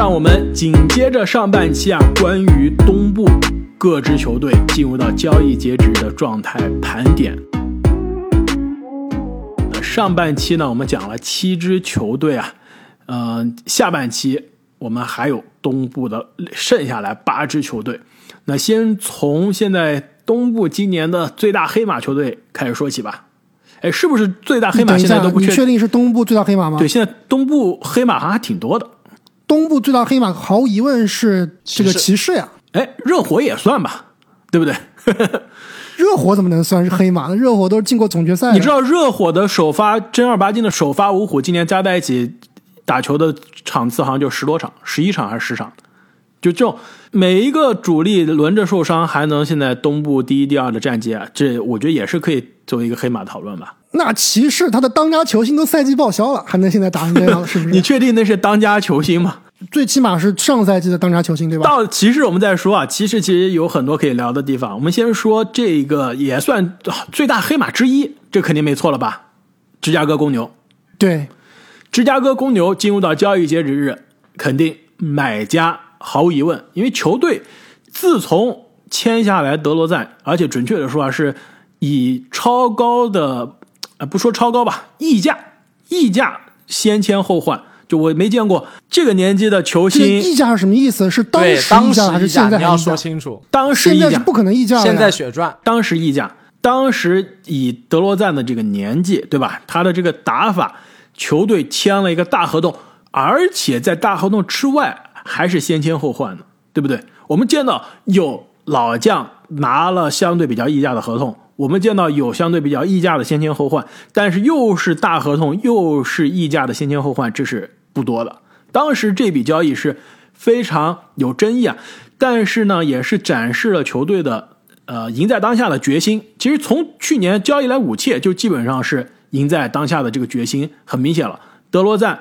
让我们紧接着上半期啊，关于东部各支球队进入到交易截止的状态盘点。那上半期呢，我们讲了七支球队啊，呃，下半期我们还有东部的剩下来八支球队。那先从现在东部今年的最大黑马球队开始说起吧。哎，是不是最大黑马现在都不你确定是东部最大黑马吗？对，现在东部黑马好像还挺多的。东部最大黑马毫无疑问是这个骑士呀。哎，热火也算吧，对不对？热火怎么能算是黑马呢？热火都是进过总决赛。你知道热火的首发正儿八经的首发五虎，今年加在一起打球的场次好像就十多场，十一场还是十场？就这种每一个主力轮着受伤，还能现在东部第一、第二的战绩啊，这我觉得也是可以作为一个黑马讨论吧。那骑士他的当家球星都赛季报销了，还能现在打成这样，是不是？你确定那是当家球星吗？最起码是上赛季的当家球星，对吧？到骑士我们再说啊，骑士其实有很多可以聊的地方。我们先说这个也算最大黑马之一，这肯定没错了吧？芝加哥公牛。对，芝加哥公牛进入到交易截止日，肯定买家毫无疑问，因为球队自从签下来德罗赞，而且准确的说啊，是以超高的，呃，不说超高吧，溢价，溢价先签后换。就我没见过这个年纪的球星，溢价是什么意思？是当时溢价还是现在？你要说清楚。当时现在是不可能溢价现在血赚。当时溢价，当时以德罗赞的这个年纪，对吧？他的这个打法，球队签了一个大合同，而且在大合同之外还是先签后换的，对不对？我们见到有老将拿了相对比较溢价的合同。我们见到有相对比较溢价的先签后换，但是又是大合同又是溢价的先签后换，这是不多的。当时这笔交易是非常有争议啊，但是呢，也是展示了球队的呃赢在当下的决心。其实从去年交易来武切，就基本上是赢在当下的这个决心很明显了。德罗赞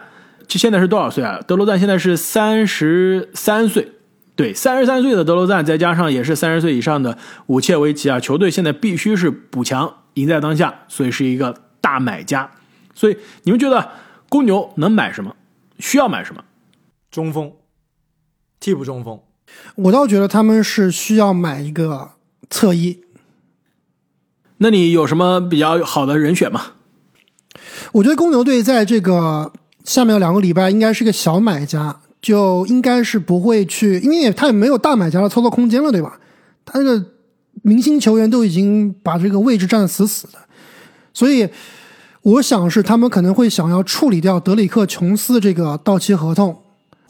这现在是多少岁啊？德罗赞现在是三十三岁。对，三十三岁的德罗赞，再加上也是三十岁以上的武切维奇啊，球队现在必须是补强，赢在当下，所以是一个大买家。所以你们觉得公牛能买什么？需要买什么？中锋，替补中锋。我倒觉得他们是需要买一个侧翼。那你有什么比较好的人选吗？我觉得公牛队在这个下面两个礼拜应该是个小买家。就应该是不会去，因为他也没有大买家的操作空间了，对吧？他这个明星球员都已经把这个位置占死死的，所以我想是他们可能会想要处理掉德里克·琼斯这个到期合同，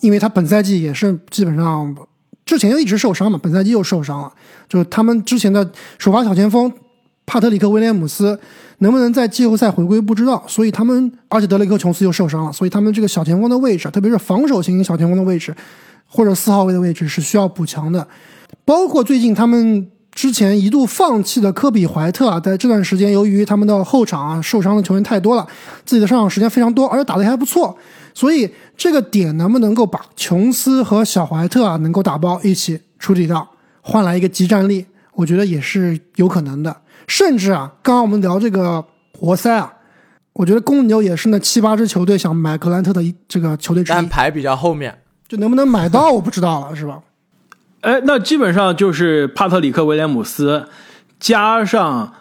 因为他本赛季也是基本上之前就一直受伤嘛，本赛季又受伤了，就他们之前的首发小前锋帕特里克·威廉姆斯。能不能在季后赛回归不知道，所以他们而且德雷克琼斯又受伤了，所以他们这个小前锋的位置，特别是防守型小前锋的位置，或者四号位的位置是需要补强的。包括最近他们之前一度放弃的科比怀特啊，在这段时间由于他们的后场啊受伤的球员太多了，自己的上场时间非常多，而且打得还不错，所以这个点能不能够把琼斯和小怀特啊能够打包一起处理掉，换来一个集战力，我觉得也是有可能的。甚至啊，刚刚我们聊这个活塞啊，我觉得公牛也是那七八支球队想买格兰特的这个球队之一，但排比较后面，就能不能买到我不知道了，是吧？哎，那基本上就是帕特里克威廉姆斯加上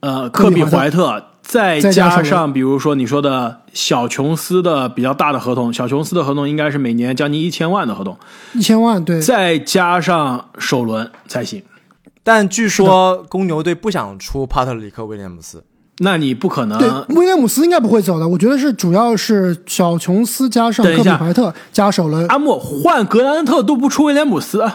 呃科比怀特，再加上比如说你说的小琼斯的比较大的合同，小琼斯的合同应该是每年将近一千万的合同，一千万对，再加上首轮才行。但据说公牛队不想出帕特里克·威廉姆斯，那你不可能。对，威廉姆斯应该不会走的。我觉得是主要是小琼斯加上科比怀特加首轮。阿莫换格兰特都不出威廉姆斯，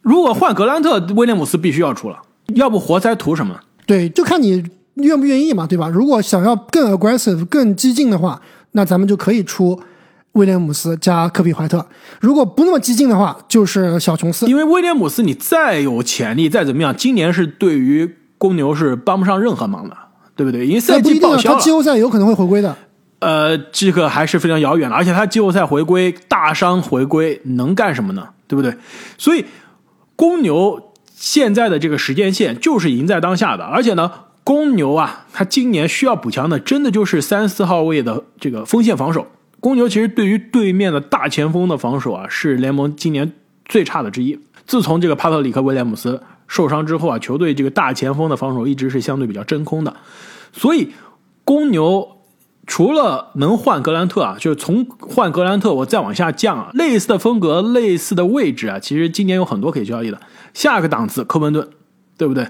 如果换格兰特，威廉姆斯必须要出了。要不活塞图什么？对，就看你愿不愿意嘛，对吧？如果想要更 aggressive、更激进的话，那咱们就可以出。威廉姆斯加科比怀特，如果不那么激进的话，就是小琼斯。因为威廉姆斯你再有潜力，再怎么样，今年是对于公牛是帮不上任何忙的，对不对？因为赛季报销他季后赛有可能会回归的。呃，这个还是非常遥远的，而且他季后赛回归大伤回归能干什么呢？对不对？所以公牛现在的这个时间线就是赢在当下的，而且呢，公牛啊，他今年需要补强的，真的就是三四号位的这个锋线防守。公牛其实对于对面的大前锋的防守啊，是联盟今年最差的之一。自从这个帕特里克威廉姆斯受伤之后啊，球队这个大前锋的防守一直是相对比较真空的，所以公牛。除了能换格兰特啊，就是从换格兰特我再往下降啊，类似的风格、类似的位置啊，其实今年有很多可以交易的。下个档次科文顿，对不对？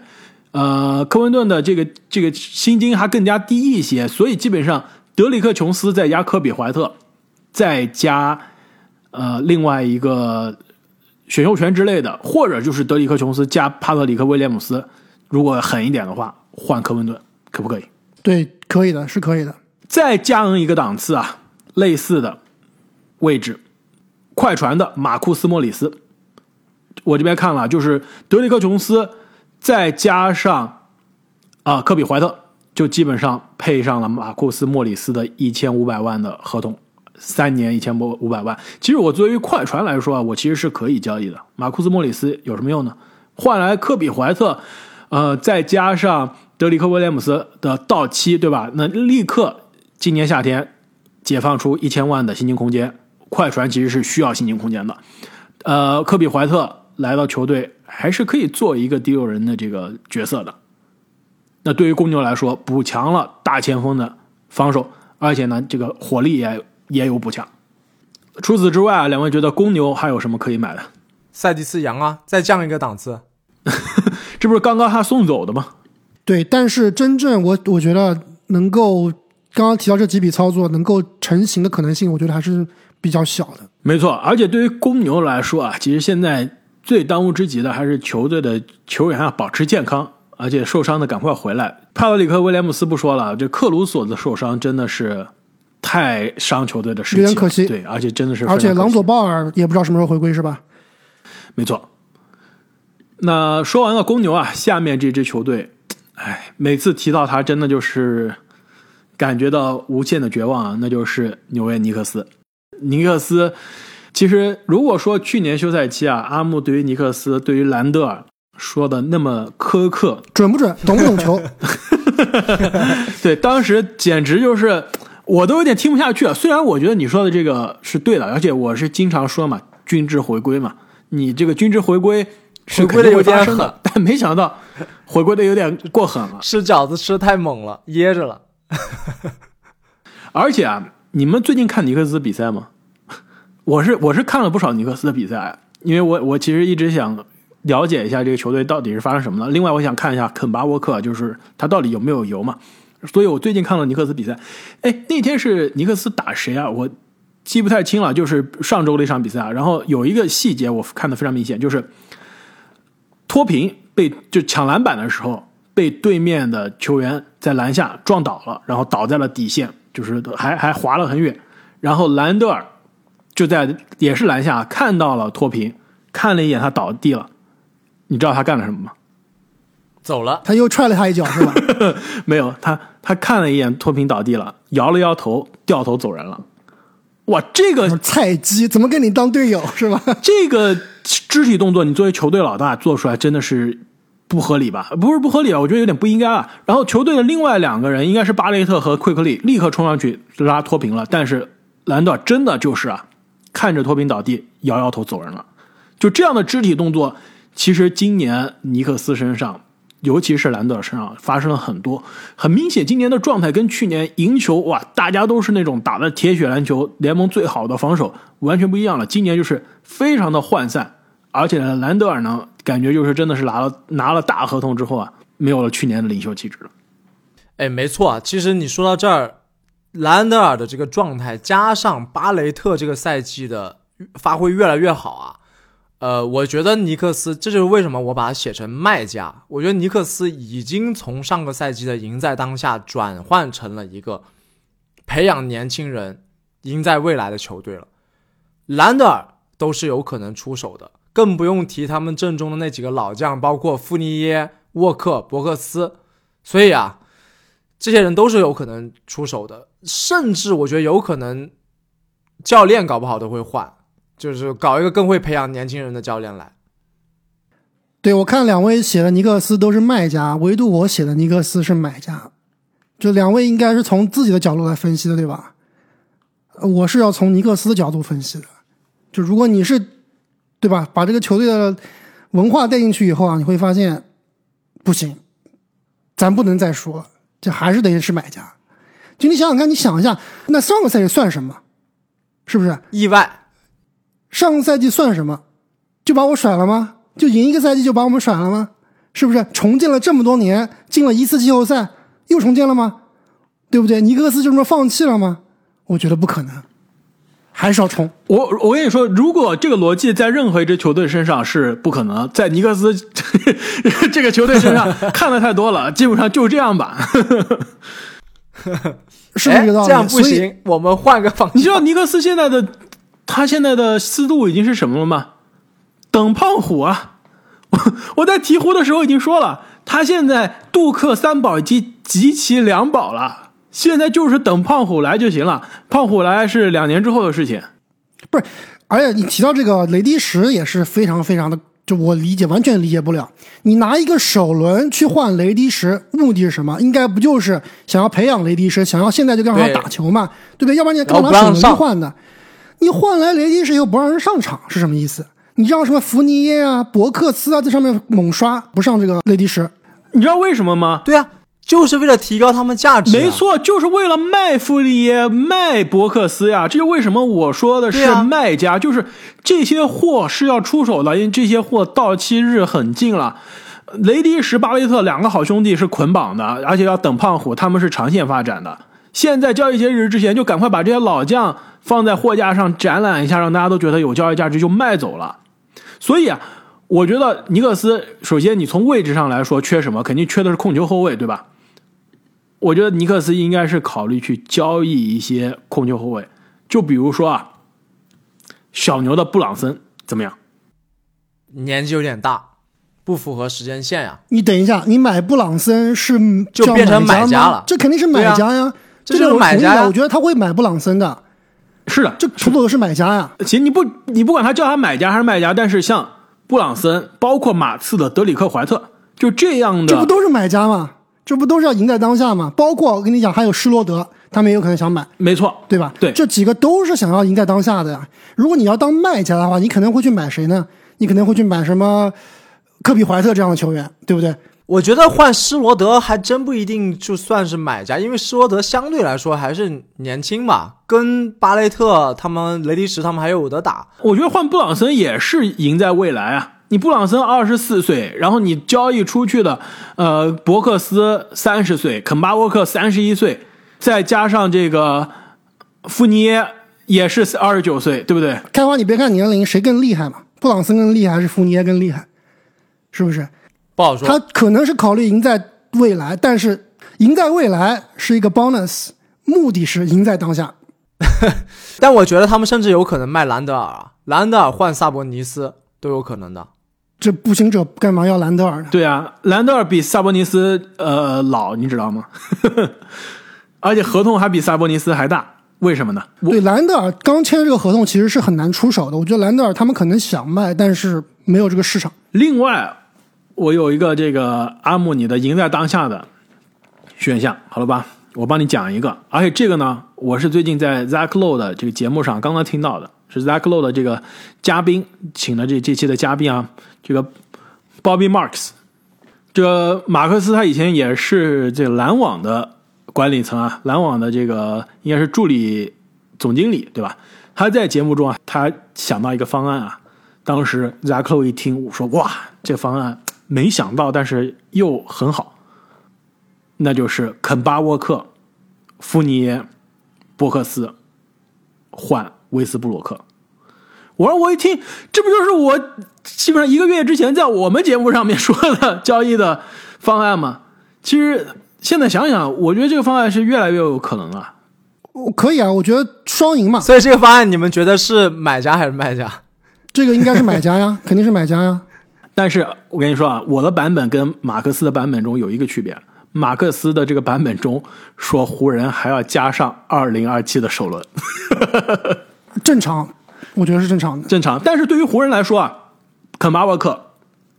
呃，科文顿的这个这个薪金还更加低一些，所以基本上德里克琼斯再加科比怀特，再加呃另外一个选秀权之类的，或者就是德里克琼斯加帕特里克威廉姆斯，如果狠一点的话，换科文顿可不可以？对，可以的，是可以的。再降一个档次啊，类似的位置，快船的马库斯·莫里斯，我这边看了，就是德里克·琼斯，再加上啊科比·怀特，就基本上配上了马库斯·莫里斯的一千五百万的合同，三年一千五五百万。其实我作为快船来说啊，我其实是可以交易的。马库斯·莫里斯有什么用呢？换来科比·怀特，呃，再加上德里克·威廉姆斯的到期，对吧？那立刻。今年夏天解放出一千万的薪金空间，快船其实是需要薪金空间的。呃，科比怀特来到球队还是可以做一个第六人的这个角色的。那对于公牛来说，补强了大前锋的防守，而且呢，这个火力也也有补强。除此之外啊，两位觉得公牛还有什么可以买的？塞蒂斯杨啊，再降一个档次，这不是刚刚他送走的吗？对，但是真正我我觉得能够。刚刚提到这几笔操作能够成型的可能性，我觉得还是比较小的。没错，而且对于公牛来说啊，其实现在最当务之急的还是球队的球员要保持健康，而且受伤的赶快回来。帕特里克·威廉姆斯不说了，这克鲁索的受伤真的是太伤球队的士气，有点可惜。对，而且真的是，而且朗佐·鲍尔也不知道什么时候回归，是吧？没错。那说完了公牛啊，下面这支球队，哎，每次提到他，真的就是。感觉到无限的绝望啊，那就是纽约尼克斯。尼克斯其实如果说去年休赛期啊，阿木对于尼克斯、对于兰德尔说的那么苛刻，准不准？懂不懂球？对，当时简直就是我都有点听不下去了。虽然我觉得你说的这个是对的，而且我是经常说嘛，均值回归嘛，你这个均值回归是回归的有点狠，但没想到回归的有点过狠了，吃饺子吃太猛了，噎着了。而且啊，你们最近看尼克斯比赛吗？我是我是看了不少尼克斯的比赛，因为我我其实一直想了解一下这个球队到底是发生什么了。另外，我想看一下肯巴沃克，就是他到底有没有油嘛？所以我最近看了尼克斯比赛。哎，那天是尼克斯打谁啊？我记不太清了，就是上周的一场比赛啊。然后有一个细节我看的非常明显，就是脱贫被就抢篮板的时候。被对面的球员在篮下撞倒了，然后倒在了底线，就是还 还滑了很远。然后兰德尔就在也是篮下看到了脱贫，看了一眼他倒地了。你知道他干了什么吗？走了，他又踹了他一脚，是吧？没有，他他看了一眼脱贫倒地了，摇了摇头，掉头走人了。哇，这个菜鸡怎么跟你当队友是吧？这个肢体动作，你作为球队老大做出来真的是。不合理吧？不是不合理啊，我觉得有点不应该啊。然后球队的另外两个人应该是巴雷特和奎克利，立刻冲上去拉脱贫了。但是兰德尔真的就是啊，看着脱贫倒地，摇摇头走人了。就这样的肢体动作，其实今年尼克斯身上，尤其是兰德尔身上发生了很多。很明显，今年的状态跟去年赢球哇，大家都是那种打的铁血篮球，联盟最好的防守，完全不一样了。今年就是非常的涣散。而且，兰德尔呢，感觉就是真的是拿了拿了大合同之后啊，没有了去年的领袖气质了。哎，没错啊，其实你说到这儿，兰德尔的这个状态，加上巴雷特这个赛季的发挥越来越好啊，呃，我觉得尼克斯，这就是为什么我把它写成卖家。我觉得尼克斯已经从上个赛季的赢在当下，转换成了一个培养年轻人、赢在未来的球队了。兰德尔都是有可能出手的。更不用提他们阵中的那几个老将，包括富尼耶、沃克、伯克斯，所以啊，这些人都是有可能出手的，甚至我觉得有可能教练搞不好都会换，就是搞一个更会培养年轻人的教练来。对我看两位写的尼克斯都是卖家，唯独我写的尼克斯是买家，就两位应该是从自己的角度来分析的，对吧？我是要从尼克斯的角度分析的。就如果你是，对吧？把这个球队的文化带进去以后啊，你会发现不行，咱不能再说了，这还是得是买家。就你想想看，你想一下，那上个赛季算什么？是不是？意外，上个赛季算什么？就把我甩了吗？就赢一个赛季就把我们甩了吗？是不是？重建了这么多年，进了一次季后赛，又重建了吗？对不对？尼克斯就这么放弃了吗？我觉得不可能，还是要冲。我我跟你说，如果这个逻辑在任何一支球队身上是不可能，在尼克斯 这个球队身上 看的太多了，基本上就这样吧。是不是这个道理？这样不行，我们换个方你知。道尼克斯现在的他现在的思路已经是什么了吗？等胖虎啊！我 我在鹈鹕的时候已经说了，他现在杜克三宝已经集齐两宝了，现在就是等胖虎来就行了。胖虎来是两年之后的事情。不是，而且你提到这个雷迪什也是非常非常的，就我理解完全理解不了。你拿一个首轮去换雷迪什，目的是什么？应该不就是想要培养雷迪什，想要现在就让他打球嘛，对不对？要不然你干然嘛拿首轮去换呢？你换来雷迪什又不让人上场是什么意思？你让什么福尼耶啊、博克斯啊在上面猛刷，不上这个雷迪什？你知道为什么吗？对啊，就是为了提高他们价值、啊。没，错，就是为了卖弗里耶、卖博克斯呀。这就为什么我说的是卖家，就是这些货是要出手的，因为这些货到期日很近了。雷迪什、巴雷特两个好兄弟是捆绑的，而且要等胖虎，他们是长线发展的。现在交易截止日之前，就赶快把这些老将放在货架上展览一下，让大家都觉得有交易价值，就卖走了。所以啊，我觉得尼克斯首先你从位置上来说缺什么，肯定缺的是控球后卫，对吧？我觉得尼克斯应该是考虑去交易一些控球后卫，就比如说啊，小牛的布朗森怎么样？年纪有点大，不符合时间线呀、你等一下，你买布朗森是就变成买家了这肯定是买家呀，这就是我同意买家我觉得他会买布朗森的，是的，这图图是买家呀。行，你不你不管他叫他买家还是卖家，但是像布朗森，包括马刺的德里克怀特，就这样的，这不都是买家吗？这不都是要赢在当下吗？包括我跟你讲，还有施罗德，他们也有可能想买，没错，对吧？对这几个都是想要赢在当下的呀。如果你要当卖家的话，你可能会去买谁呢？你可能会去买什么科比怀特这样的球员，对不对？我觉得换施罗德还真不一定就算是买家，因为施罗德相对来说还是年轻嘛，跟巴雷特他们、雷迪什他们还有得打。我觉得换布朗森也是赢在未来啊！你布朗森二十四岁，然后你交易出去的，呃，伯克斯三十岁，肯巴沃克三十一岁，再加上这个富尼耶也是二十九岁，对不对？开花，你别看年龄，谁更厉害嘛？布朗森更厉害还是福尼耶更厉害？是不是？不好说。他可能是考虑赢在未来，但是赢在未来是一个 bonus，目的是赢在当下。但我觉得他们甚至有可能卖兰德尔啊，兰德尔换萨博尼斯都有可能的。这步行者干嘛要兰德尔呢？对啊，兰德尔比萨博尼斯呃老，你知道吗？而且合同还比萨博尼斯还大，为什么呢？对，兰德尔刚签这个合同其实是很难出手的。我觉得兰德尔他们可能想卖，但是没有这个市场。另外，我有一个这个阿姆尼的赢在当下的选项，好了吧？我帮你讲一个，而且这个呢，我是最近在 Zach Lowe 的这个节目上刚刚听到的，是 Zach Lowe 的这个嘉宾请的这这期的嘉宾啊，这个 Bobby Marks，这马克思他以前也是这篮网的管理层啊，篮网的这个应该是助理总经理对吧？他在节目中啊，他想到一个方案啊，当时 Zach Lowe 一听，我说哇，这方案没想到，但是又很好，那就是肯巴沃克、福尼耶、波克斯换威斯布鲁克。我说我一听，这不就是我基本上一个月之前在我们节目上面说的交易的方案吗？其实现在想想，我觉得这个方案是越来越有可能了。我可以啊，我觉得双赢嘛，所以这个方案你们觉得是买家还是卖家？这个应该是买家呀，肯定是买家呀。但是我跟你说啊，我的版本跟马克思的版本中有一个区别，马克思的这个版本中说湖人还要加上二零二七的首轮，正常，我觉得是正常的。正常。但是对于湖人来说啊，肯巴沃克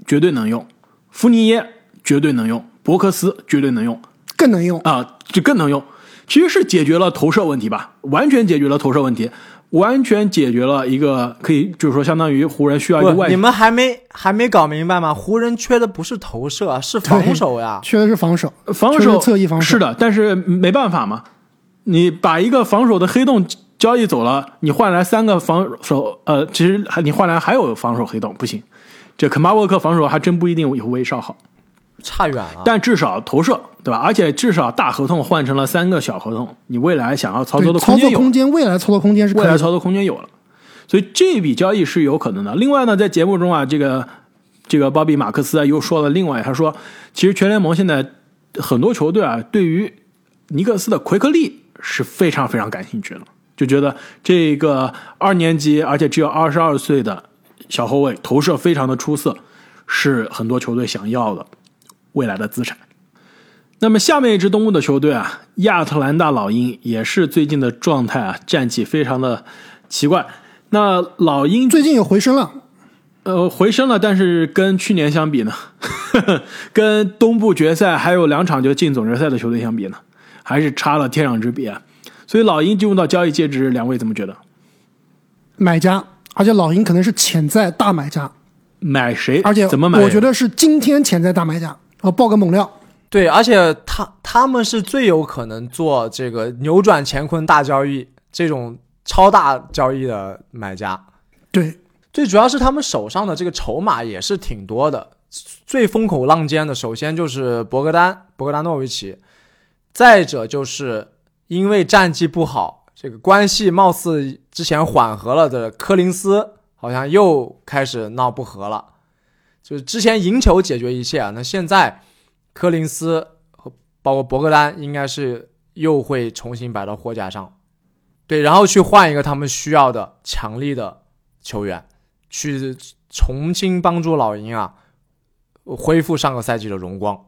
绝对能用，福尼耶绝对能用，伯克斯绝对能用更能用，啊，就更能用。其实是解决了投射问题吧，完全解决了投射问题，完全解决了一个可以就是说相当于湖人需要一个不，外你们还没还没搞明白吗？湖人缺的不是投射啊，是防守呀。缺的是防守，防守侧翼防守是的，但是没办法嘛，你把一个防守的黑洞交易走了，你换来三个防守，呃，其实还你换来还有防守黑洞，不行，这肯巴沃克防守还真不一定有威少好，差远了。但至少投射对吧？而且至少大合同换成了三个小合同，你未来想要操作的空间有，作空间，未来操作空间是。未来操作空间有了，所以这笔交易是有可能的。另外呢，在节目中啊，这个这个鲍比马克思啊又说了另外，他说，其实全联盟现在很多球队啊，对于尼克斯的奎克利是非常非常感兴趣的，就觉得这个二年级而且只有二十二岁的小后卫投射非常的出色，是很多球队想要的未来的资产。那么下面一支东部的球队啊，亚特兰大老鹰也是最近的状态啊，战绩非常的奇怪。那老鹰最近有回升了，呃回升了，但是跟去年相比呢，呵 呵跟东部决赛还有两场就进总决赛的球队相比呢，还是差了天壤之别啊。所以老鹰进入到交易截止，两位怎么觉得？买家，而且老鹰可能是潜在大买家，买谁？而且怎么买？我觉得是今天潜在大买家。我爆个猛料，对，而且他他们是最有可能做这个扭转乾坤大交易这种超大交易的买家。对，最主要是他们手上的这个筹码也是挺多的，最风口浪尖的，首先就是博格丹、博格丹诺维奇，再者就是因为战绩不好，这个关系貌似之前缓和了的柯林斯，好像又开始闹不和了。就是之前赢球解决一切啊，那现在柯林斯和包括博格丹应该是又会重新摆到货架上，对，然后去换一个他们需要的强力的球员，去重新帮助老鹰啊恢复上个赛季的荣光。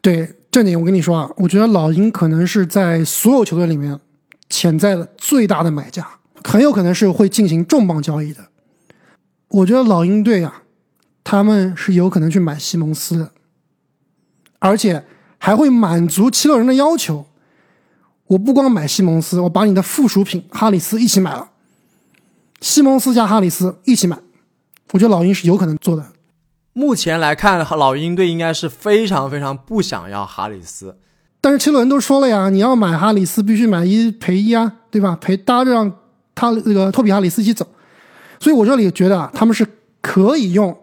对，这点我跟你说啊，我觉得老鹰可能是在所有球队里面潜在的最大的买家，很有可能是会进行重磅交易的。我觉得老鹰队啊，他们是有可能去买西蒙斯的，而且还会满足七六人的要求。我不光买西蒙斯，我把你的附属品哈里斯一起买了，西蒙斯加哈里斯一起买，我觉得老鹰是有可能做的。目前来看，老鹰队应该是非常非常不想要哈里斯。但是七六人都说了呀，你要买哈里斯必须买一赔一啊，对吧？赔搭着让他那个托比哈里斯一起走，所以我这里觉得啊，他们是可以用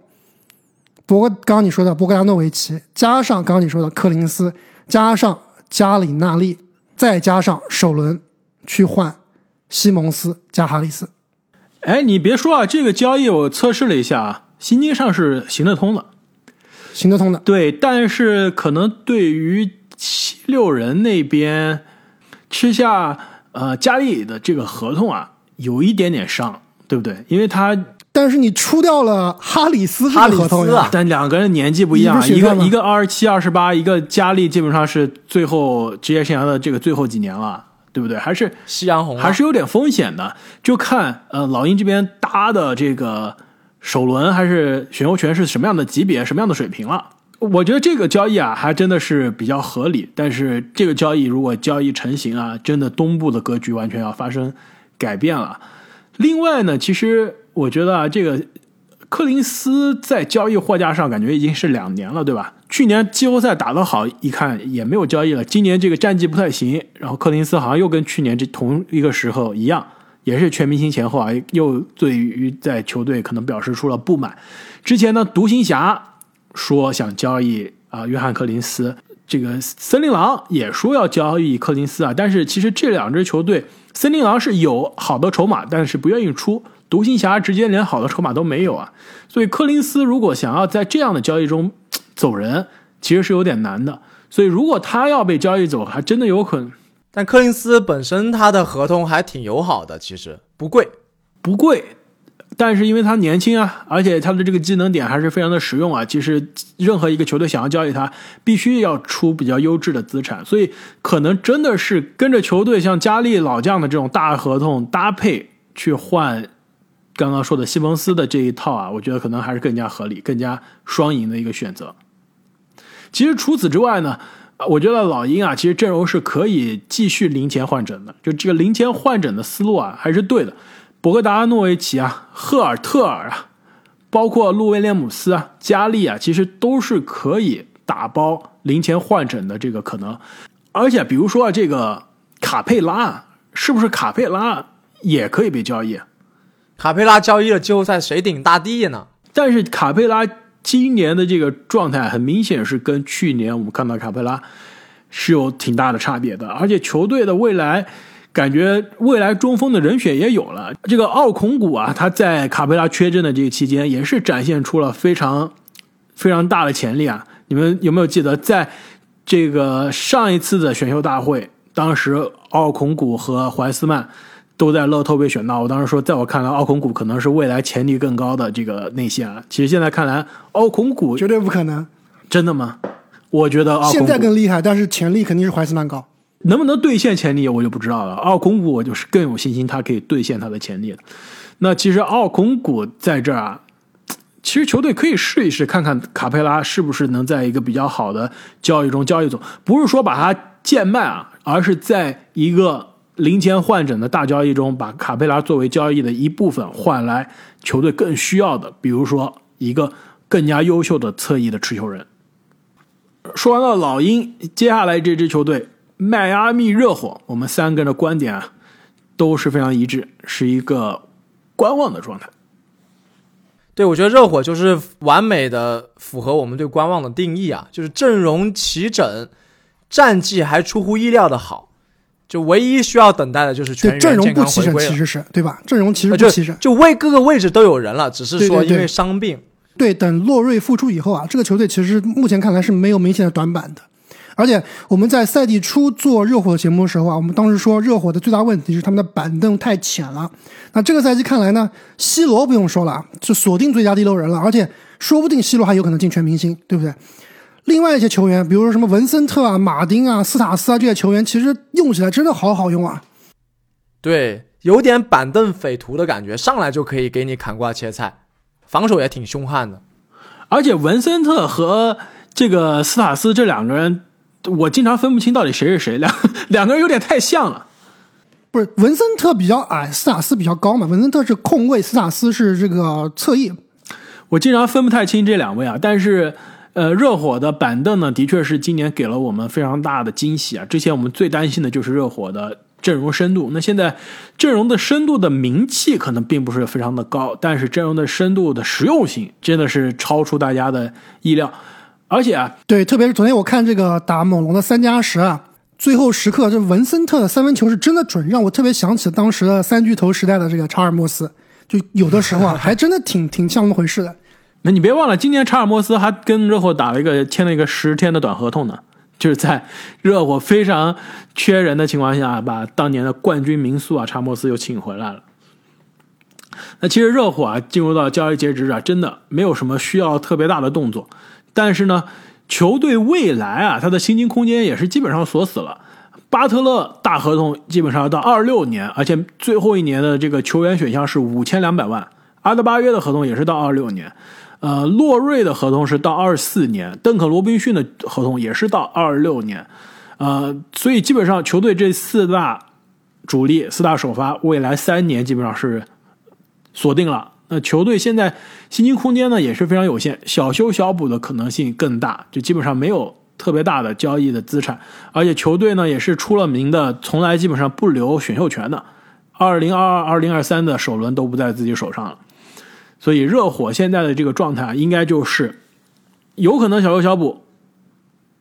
博格刚刚你说的博格达诺维奇，加上刚刚你说的柯林斯，加上加里纳利，再加上首轮去换西蒙斯加哈里斯。哎，你别说啊，这个交易我测试了一下啊，薪金上是行得通的。行得通的，对，但是可能对于七六人那边吃下呃加利的这个合同啊，有一点点伤，对不对？因为他但是你出掉了哈里斯这哈里斯个合同呀啊，但两个人年纪不一样啊，一个一个二十七、二十八，一个佳丽基本上是最后职业生涯的这个最后几年了，对不对？还是夕阳红啊还是有点风险的，就看呃老鹰这边搭的这个首轮还是选秀权是什么样的级别、什么样的水平了。我觉得这个交易啊，还真的是比较合理。但是这个交易如果交易成型啊，真的东部的格局完全要发生改变了。另外呢，其实我觉得啊，这个柯林斯在交易货架上感觉已经是两年了，对吧？去年季后赛打得好，一看也没有交易了。今年这个战绩不太行，然后柯林斯好像又跟去年这同一个时候一样，也是全明星前后啊，又对于在球队可能表示出了不满。之前呢，独行侠说想交易啊、约翰柯林斯，这个森林狼也说要交易柯林斯啊，但是其实这两支球队，森林狼是有好的筹码，但是不愿意出。独行侠直接连好的筹码都没有啊，所以柯林斯如果想要在这样的交易中 走人，其实是有点难的。所以如果他要被交易走，还真的有可能但柯林斯本身他的合同还挺友好的，其实不贵。不贵，但是因为他年轻啊，而且他的这个技能点还是非常的实用啊。其实任何一个球队想要交易他，必须要出比较优质的资产，所以可能真的是跟着球队像加利老将的这种大合同搭配去换刚刚说的西蒙斯的这一套啊，我觉得可能还是更加合理、更加双赢的一个选择。其实除此之外呢，我觉得老鹰啊，其实阵容是可以继续零钱换整的，就这个零钱换整的思路啊，还是对的。博格达诺维奇啊，赫尔特尔啊，包括路威廉姆斯啊、加利啊，其实都是可以打包零钱换整的这个可能。而且，比如说这个卡佩拉，是不是卡佩拉也可以被交易？卡佩拉交易了季后赛谁顶大地呢？但是卡佩拉今年的这个状态很明显是跟去年我们看到卡佩拉是有挺大的差别的，而且球队的未来。感觉未来中锋的人选也有了。这个奥孔古啊，他在卡佩拉缺阵的这个期间，也是展现出了非常非常大的潜力啊！你们有没有记得，在这个上一次的选秀大会，当时奥孔古和怀斯曼都在乐透被选到。我当时说，在我看来，奥孔古可能是未来潜力更高的这个内线啊。其实现在看来，奥孔古绝对不可能。真的吗？我觉得奥现在更厉害，但是潜力肯定是怀斯曼高。能不能兑现潜力，我就不知道了。奥孔古，我就是更有信心，他可以兑现他的潜力那其实奥孔古在这儿啊，其实球队可以试一试，看看卡佩拉是不是能在一个比较好的交易中交易走，不是说把他贱卖啊，而是在一个零钱换整的大交易中，把卡佩拉作为交易的一部分换来球队更需要的，比如说一个更加优秀的侧翼的持球人。说完了老鹰，接下来这支球队。迈阿密热火，我们三个人的观点啊都是非常一致，是一个观望的状态。对，我觉得热火就是完美的符合我们对观望的定义啊，就是阵容齐整，战绩还出乎意料的好，就唯一需要等待的就是全员阵容不齐整，其实是对吧？阵容其实不齐整，就位各个位置都有人了，只是说因为伤病。对，等洛瑞复出以后啊，这个球队其实目前看来是没有明显的短板的。而且我们在赛季初做热火节目的时候啊，我们当时说热火的最大问题是他们的板凳太浅了。那这个赛季看来呢，西罗不用说了，就锁定最佳第六人了，而且说不定西罗还有可能进全明星，对不对？另外一些球员，比如说什么文森特啊、马丁啊、斯塔斯啊这些球员，其实用起来真的好好用啊。对，有点板凳匪徒的感觉，上来就可以给你砍瓜切菜，防守也挺凶悍的。而且文森特和这个斯塔斯这两个人。我经常分不清到底谁是谁，两两个人有点太像了。不是文森特比较矮，斯塔斯比较高嘛？文森特是控卫，斯塔斯是这个侧翼。我经常分不太清这两位啊。但是，呃，热火的板凳呢，的确是今年给了我们非常大的惊喜啊。之前我们最担心的就是热火的阵容深度，那现在阵容的深度的名气可能并不是非常的高，但是阵容的深度的实用性真的是超出大家的意料。而且啊，对，特别是昨天我看这个打猛龙的三加十啊，最后时刻这文森特的三分球是真的准，让我特别想起当时的三巨头时代的这个查尔莫斯，就有的时候啊，还真的挺挺像那么回事的。那你别忘了，今年查尔莫斯还跟热火打了一个签了一个十天的短合同呢，就是在热火非常缺人的情况下，把当年的冠军名宿啊查尔莫斯又请回来了。那其实热火啊进入到交易截止啊，真的没有什么需要特别大的动作。但是呢，球队未来啊，他的薪金空间也是基本上锁死了。巴特勒大合同基本上要到二六年，而且最后一年的这个球员选项是五千两百万。阿德巴约的合同也是到二六年，呃，洛瑞的合同是到二四年，邓肯罗宾逊的合同也是到二六年，呃，所以基本上球队这四大主力、四大首发未来三年基本上是锁定了。那球队现在薪金空间呢也是非常有限，小修小补的可能性更大，就基本上没有特别大的交易的资产，而且球队呢也是出了名的，从来基本上不留选秀权的，二零二二、二零二三的首轮都不在自己手上了，所以热火现在的这个状态应该就是有可能小修小补，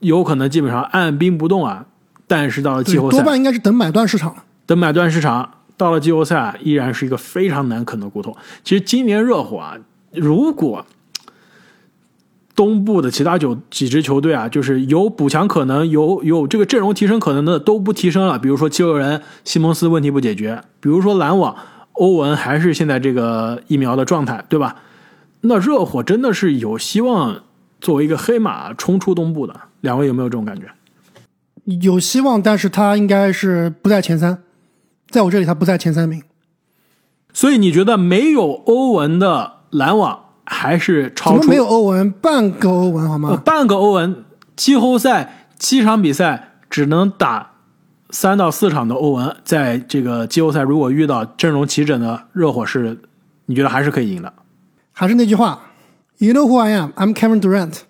有可能基本上按兵不动啊，但是到了季后赛，多半应该是等买断市场，等买断市场。到了季后赛，依然是一个非常难啃的骨头。其实今年热火啊，如果东部的其他九几支球队啊，就是有补强可能、有有这个阵容提升可能的都不提升了，比如说七六人西蒙斯问题不解决，比如说篮网欧文还是现在这个疫苗的状态，对吧？那热火真的是有希望作为一个黑马冲出东部的。两位有没有这种感觉？有希望，但是他应该是不在前三。在我这里，他不在前三名，所以你觉得没有欧文的篮网还是超出？没有欧文，半个欧文好吗？半个欧文，季后赛七场比赛只能打三到四场的欧文，在这个季后赛如果遇到阵容齐整的热火是，你觉得还是可以赢的？还是那句话，You know who I am? I'm Kevin Durant。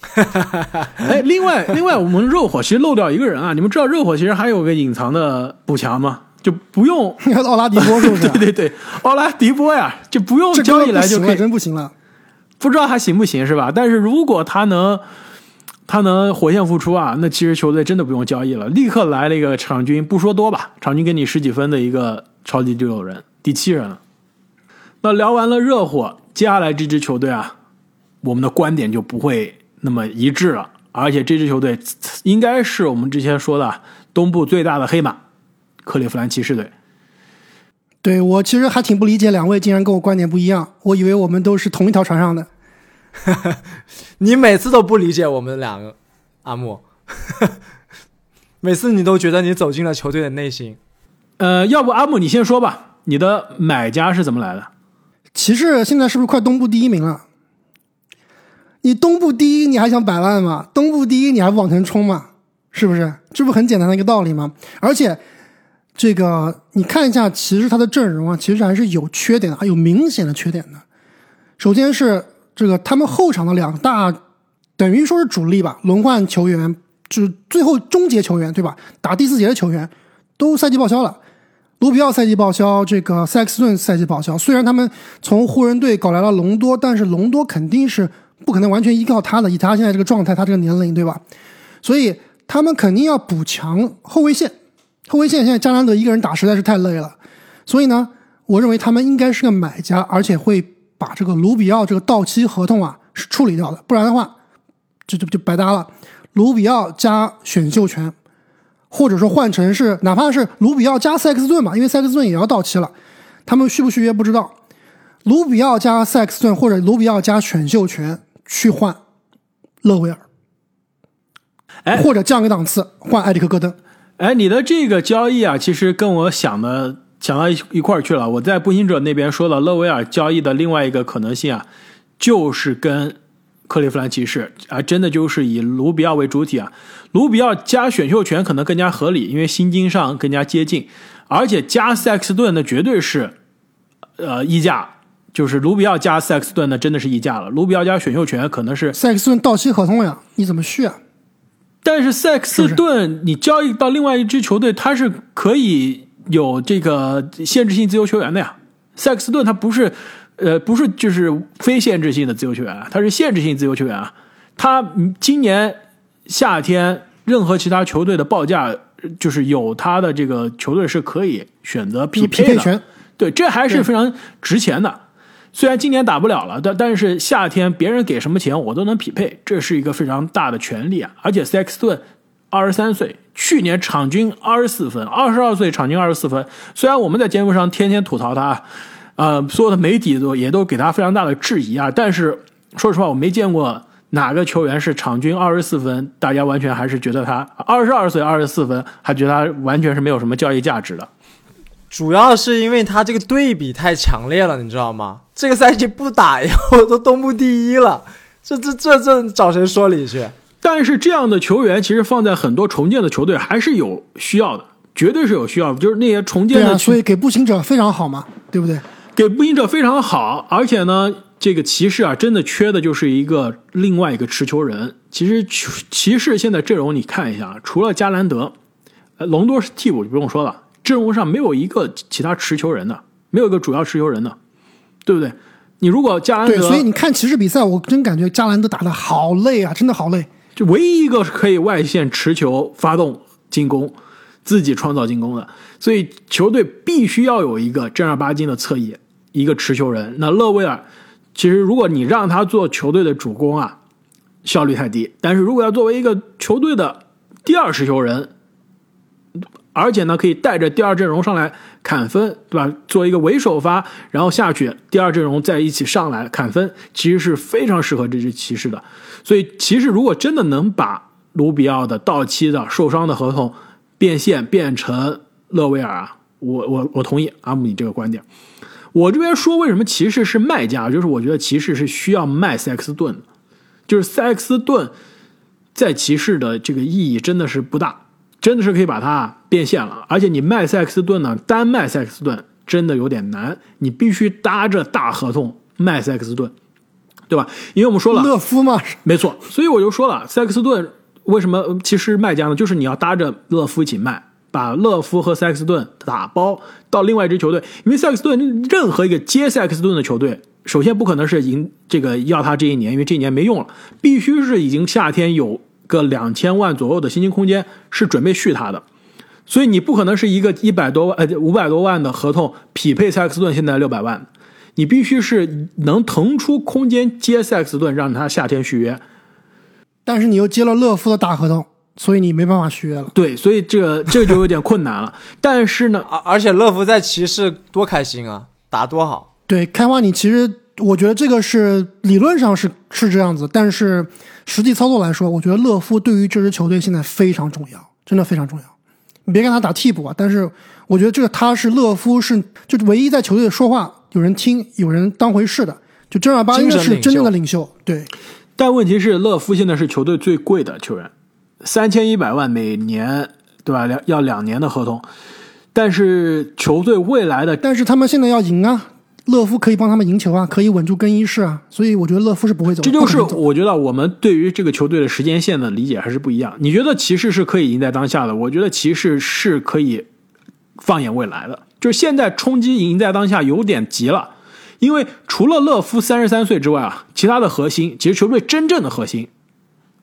哎，另外，另外，我们热火其实漏掉一个人啊！你们知道热火其实还有个隐藏的补强吗？就不用 奥拉迪波是不是？对对对，奥拉迪波呀，就不用这交易来就可以，真不行了。不知道他行不行是吧？但是如果他能，他能火线复出啊，那其实球队真的不用交易了，立刻来了一个场均不说多吧，场均给你十几分的一个超级第六人，第七人了。那聊完了热火，接下来这支球队啊，我们的观点就不会。那么一致了，而且这支球队应该是我们之前说的东部最大的黑马——克利夫兰骑士队。对我其实还挺不理解，两位竟然跟我观点不一样，我以为我们都是同一条船上的。你每次都不理解我们两个，阿木，每次你都觉得你走进了球队的内心。呃，要不阿木你先说吧，你的买家是怎么来的？骑士现在是不是快东部第一名了？你东部第一，你还想摆烂吗？东部第一，你还不往前冲吗？是不是？这不很简单的一个道理吗？而且，这个你看一下，骑士他的阵容啊，其实还是有缺点的，还有明显的缺点的。首先是这个他们后场的两大，等于说是主力吧，轮换球员，就是最后终结球员，对吧？打第四节的球员都赛季报销了，卢比奥赛季报销，这个塞克斯顿赛季报销。虽然他们从湖人队搞来了隆多，但是隆多肯定是。不可能完全依靠他的，以他现在这个状态，他这个年龄，对吧？所以他们肯定要补强后卫线。后卫线现在加兰德一个人打实在是太累了，所以呢，我认为他们应该是个买家，而且会把这个卢比奥这个到期合同啊是处理掉的，不然的话，就就就白搭了。卢比奥加选秀权，或者说换成是哪怕是卢比奥加塞克斯顿嘛，因为塞克斯顿也要到期了，他们续不续约不知道。卢比奥加塞克斯顿或者卢比奥加选秀权。去换勒维尔，哎，或者降个档次换埃里克戈登。哎，你的这个交易啊，其实跟我想的想到一一块儿去了。我在步行者那边说了，勒维尔交易的另外一个可能性啊，就是跟克利夫兰骑士啊，真的就是以卢比奥为主体啊。卢比奥加选秀权可能更加合理，因为薪金上更加接近，而且加塞克斯顿那绝对是呃溢价。就是卢比奥加塞克斯顿，那真的是溢价了。卢比奥加选秀权可能是塞克斯顿到期合同呀，你怎么续啊？但是塞克斯顿你交易到另外一支球队，他是可以有这个限制性自由球员的呀。塞克斯顿他不是，呃，不是就是非限制性的自由球员，他是限制性自由球员啊。他今年夏天任何其他球队的报价，就是有他的这个球队是可以选择匹配的。对，这还是非常值钱的。虽然今年打不了了，但但是夏天别人给什么钱我都能匹配，这是一个非常大的权利啊！而且塞克斯顿二十三岁，去年场均二十四分，二十二岁场均二十四分。虽然我们在节目上天天吐槽他，呃，所有的媒体都也都给他非常大的质疑啊，但是说实话，我没见过哪个球员是场均二十四分，大家完全还是觉得他二十二岁二十四分，还觉得他完全是没有什么交易价值的。主要是因为他这个对比太强烈了，你知道吗？这个赛季不打以后都东部第一了，这这这这找谁说理去？但是这样的球员其实放在很多重建的球队还是有需要的，绝对是有需要的。就是那些重建的，所以给步行者非常好嘛，对不对？给步行者非常好，而且呢，这个骑士啊，真的缺的就是一个另外一个持球人。其实骑士现在阵容你看一下，除了加兰德，呃，隆多是替补就不用说了。阵容上没有一个其他持球人的，没有一个主要持球人的，对不对？你如果加兰德，对，所以你看骑士比赛，我真感觉加兰德打的好累啊，真的好累。就唯一一个可以外线持球发动进攻、自己创造进攻的，所以球队必须要有一个正儿八经的侧翼，一个持球人。那勒维尔，其实如果你让他做球队的主攻啊，效率太低。但是如果要作为一个球队的第二持球人，而且呢，可以带着第二阵容上来砍分，对吧？做一个伪首发，然后下去，第二阵容再一起上来砍分，其实是非常适合这支骑士的。所以，骑士如果真的能把卢比奥的到期的受伤的合同变现变成勒维尔啊，我我我同意阿姆你这个观点。我这边说为什么骑士是卖家，就是我觉得骑士是需要卖塞克斯顿的，就是塞克斯顿在骑士的这个意义真的是不大，真的是可以把它变现了。而且你卖塞克斯顿呢，单卖塞克斯顿真的有点难，你必须搭着大合同卖塞克斯顿，对吧？因为我们说了，勒夫嘛，没错，所以我就说了，塞克斯顿为什么其实卖家呢？就是你要搭着勒夫一起卖，把勒夫和塞克斯顿打包到另外一支球队，因为塞克斯顿任何一个接塞克斯顿的球队，首先不可能是赢这个要他这一年，因为这一年没用了，必须是已经夏天有个两千万左右的薪金空间，是准备续他的。所以你不可能是一个一百多万呃五百多万的合同匹配塞克斯顿现在六百万，你必须是能腾出空间接塞克斯顿，让他夏天续约。但是你又接了乐夫的大合同，所以你没办法续约了。对，所以这个这个就有点困难了。但是呢，而而且乐福在骑士多开心啊，打多好。对，开花你其实我觉得这个是理论上是是这样子，但是实际操作来说，我觉得勒夫对于这支球队现在非常重要，真的非常重要。你别看他打替补啊，但是我觉得这个他是勒夫是就唯一在球队说话有人听、有人当回事的，就正儿八经的是真正的领袖。对，但问题是勒夫现在是球队最贵的球员，三千一百万每年，对吧？两要两年的合同，但是球队未来的但是他们现在要赢啊，勒夫可以帮他们赢球啊，可以稳住更衣室啊，所以我觉得勒夫是不会走的。这就是我觉得我们对于这个球队的时间线的理解还是不一样。你觉得骑士是可以赢在当下的，我觉得骑士是可以放眼未来的。就是现在冲击赢在当下有点急了，因为除了勒夫三十三岁之外啊，其他的核心其实球队真正的核心，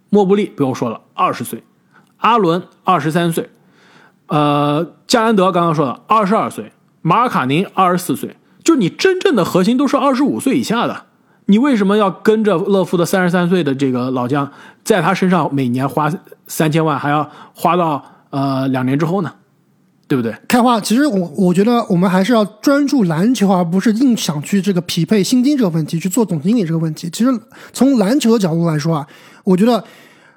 莫布利不用说了，二十岁，阿伦二十三岁，呃，加兰德刚刚说了二十二岁，马尔卡宁二十四岁，就你真正的核心都是二十五岁以下的，你为什么要跟着勒夫的三十三岁的这个老将，在他身上每年花三千万，还要花到呃两年之后呢？对不对？开花，其实我我觉得我们还是要专注篮球，而不是硬想去这个匹配薪金这个问题，去做总经理这个问题。其实从篮球的角度来说啊，我觉得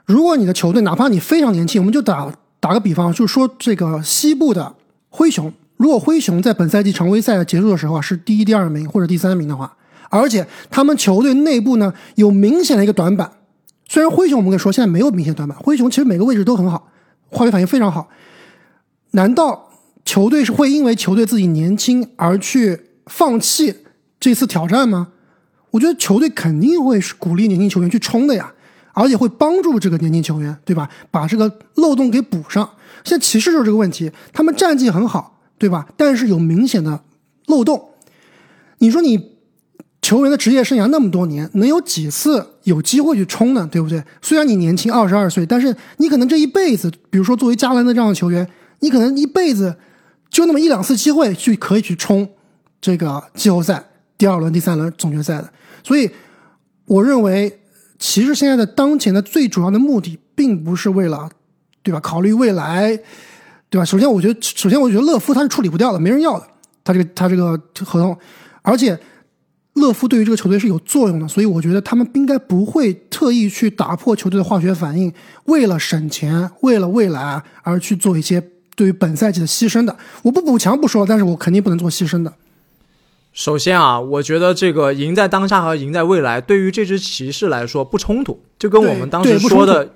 如果你的球队哪怕你非常年轻，我们就打打个比方，就说这个西部的灰熊，如果灰熊在本赛季常规赛结束的时候啊是第一、第二名或者第三名的话，而且他们球队内部呢有明显的一个短板，虽然灰熊我们可以说现在没有明显短板，灰熊其实每个位置都很好，化学反应非常好。难道球队是会因为球队自己年轻而去放弃这次挑战吗？我觉得球队肯定会是鼓励年轻球员去冲的呀，而且会帮助这个年轻球员，对吧？把这个漏洞给补上。现在骑士就是这个问题，他们战绩很好，对吧？但是有明显的漏洞。你说你球员的职业生涯那么多年，能有几次有机会去冲呢？对不对？虽然你年轻二十二岁，但是你可能这一辈子，比如说作为加兰德这样的球员，你可能一辈子就那么一两次机会去可以去冲这个季后赛第二轮、第三轮总决赛的。所以，我认为其实现在的当前的最主要的目的，并不是为了，对吧？考虑未来，对吧？首先，我觉得，首先我觉得乐夫他是处理不掉的，没人要的，他这个他这个合同，而且乐夫对于这个球队是有作用的，所以我觉得他们应该不会特意去打破球队的化学反应，为了省钱，为了未来而去做一些对于本赛季的牺牲的。我不补强不说，但是我肯定不能做牺牲的。首先啊，我觉得这个赢在当下和赢在未来，对于这支骑士来说不冲突，就跟我们当时说的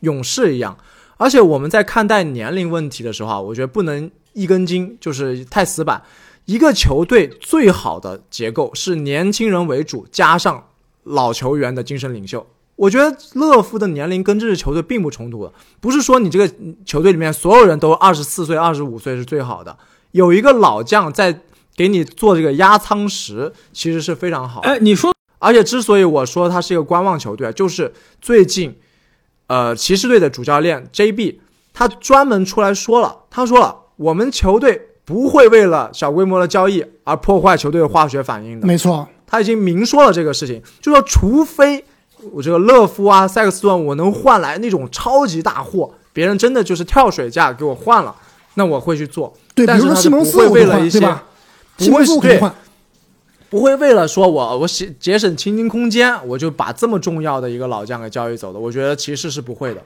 勇士一样。而且我们在看待年龄问题的时候啊，我觉得不能一根筋，就是太死板。一个球队最好的结构是年轻人为主，加上老球员的精神领袖。我觉得勒夫的年龄跟这支球队并不冲突的，不是说你这个球队里面所有人都二十四岁、二十五岁是最好的，有一个老将在给你做这个压舱石，其实是非常好的。哎，你说而且之所以我说他是一个观望球队，就是最近，呃，骑士队的主教练 JB 他专门出来说了，他说了，我们球队不会为了小规模的交易而破坏球队的化学反应的。没错，他已经明说了这个事情，就说除非我这个勒夫啊、塞克斯顿我能换来那种超级大货，别人真的就是跳水价给我换了，那我会去做。对，但是他是不会为了一些？不会对不会为了说我我节节省薪金空间，我就把这么重要的一个老将给交易走的。我觉得骑士是不会的。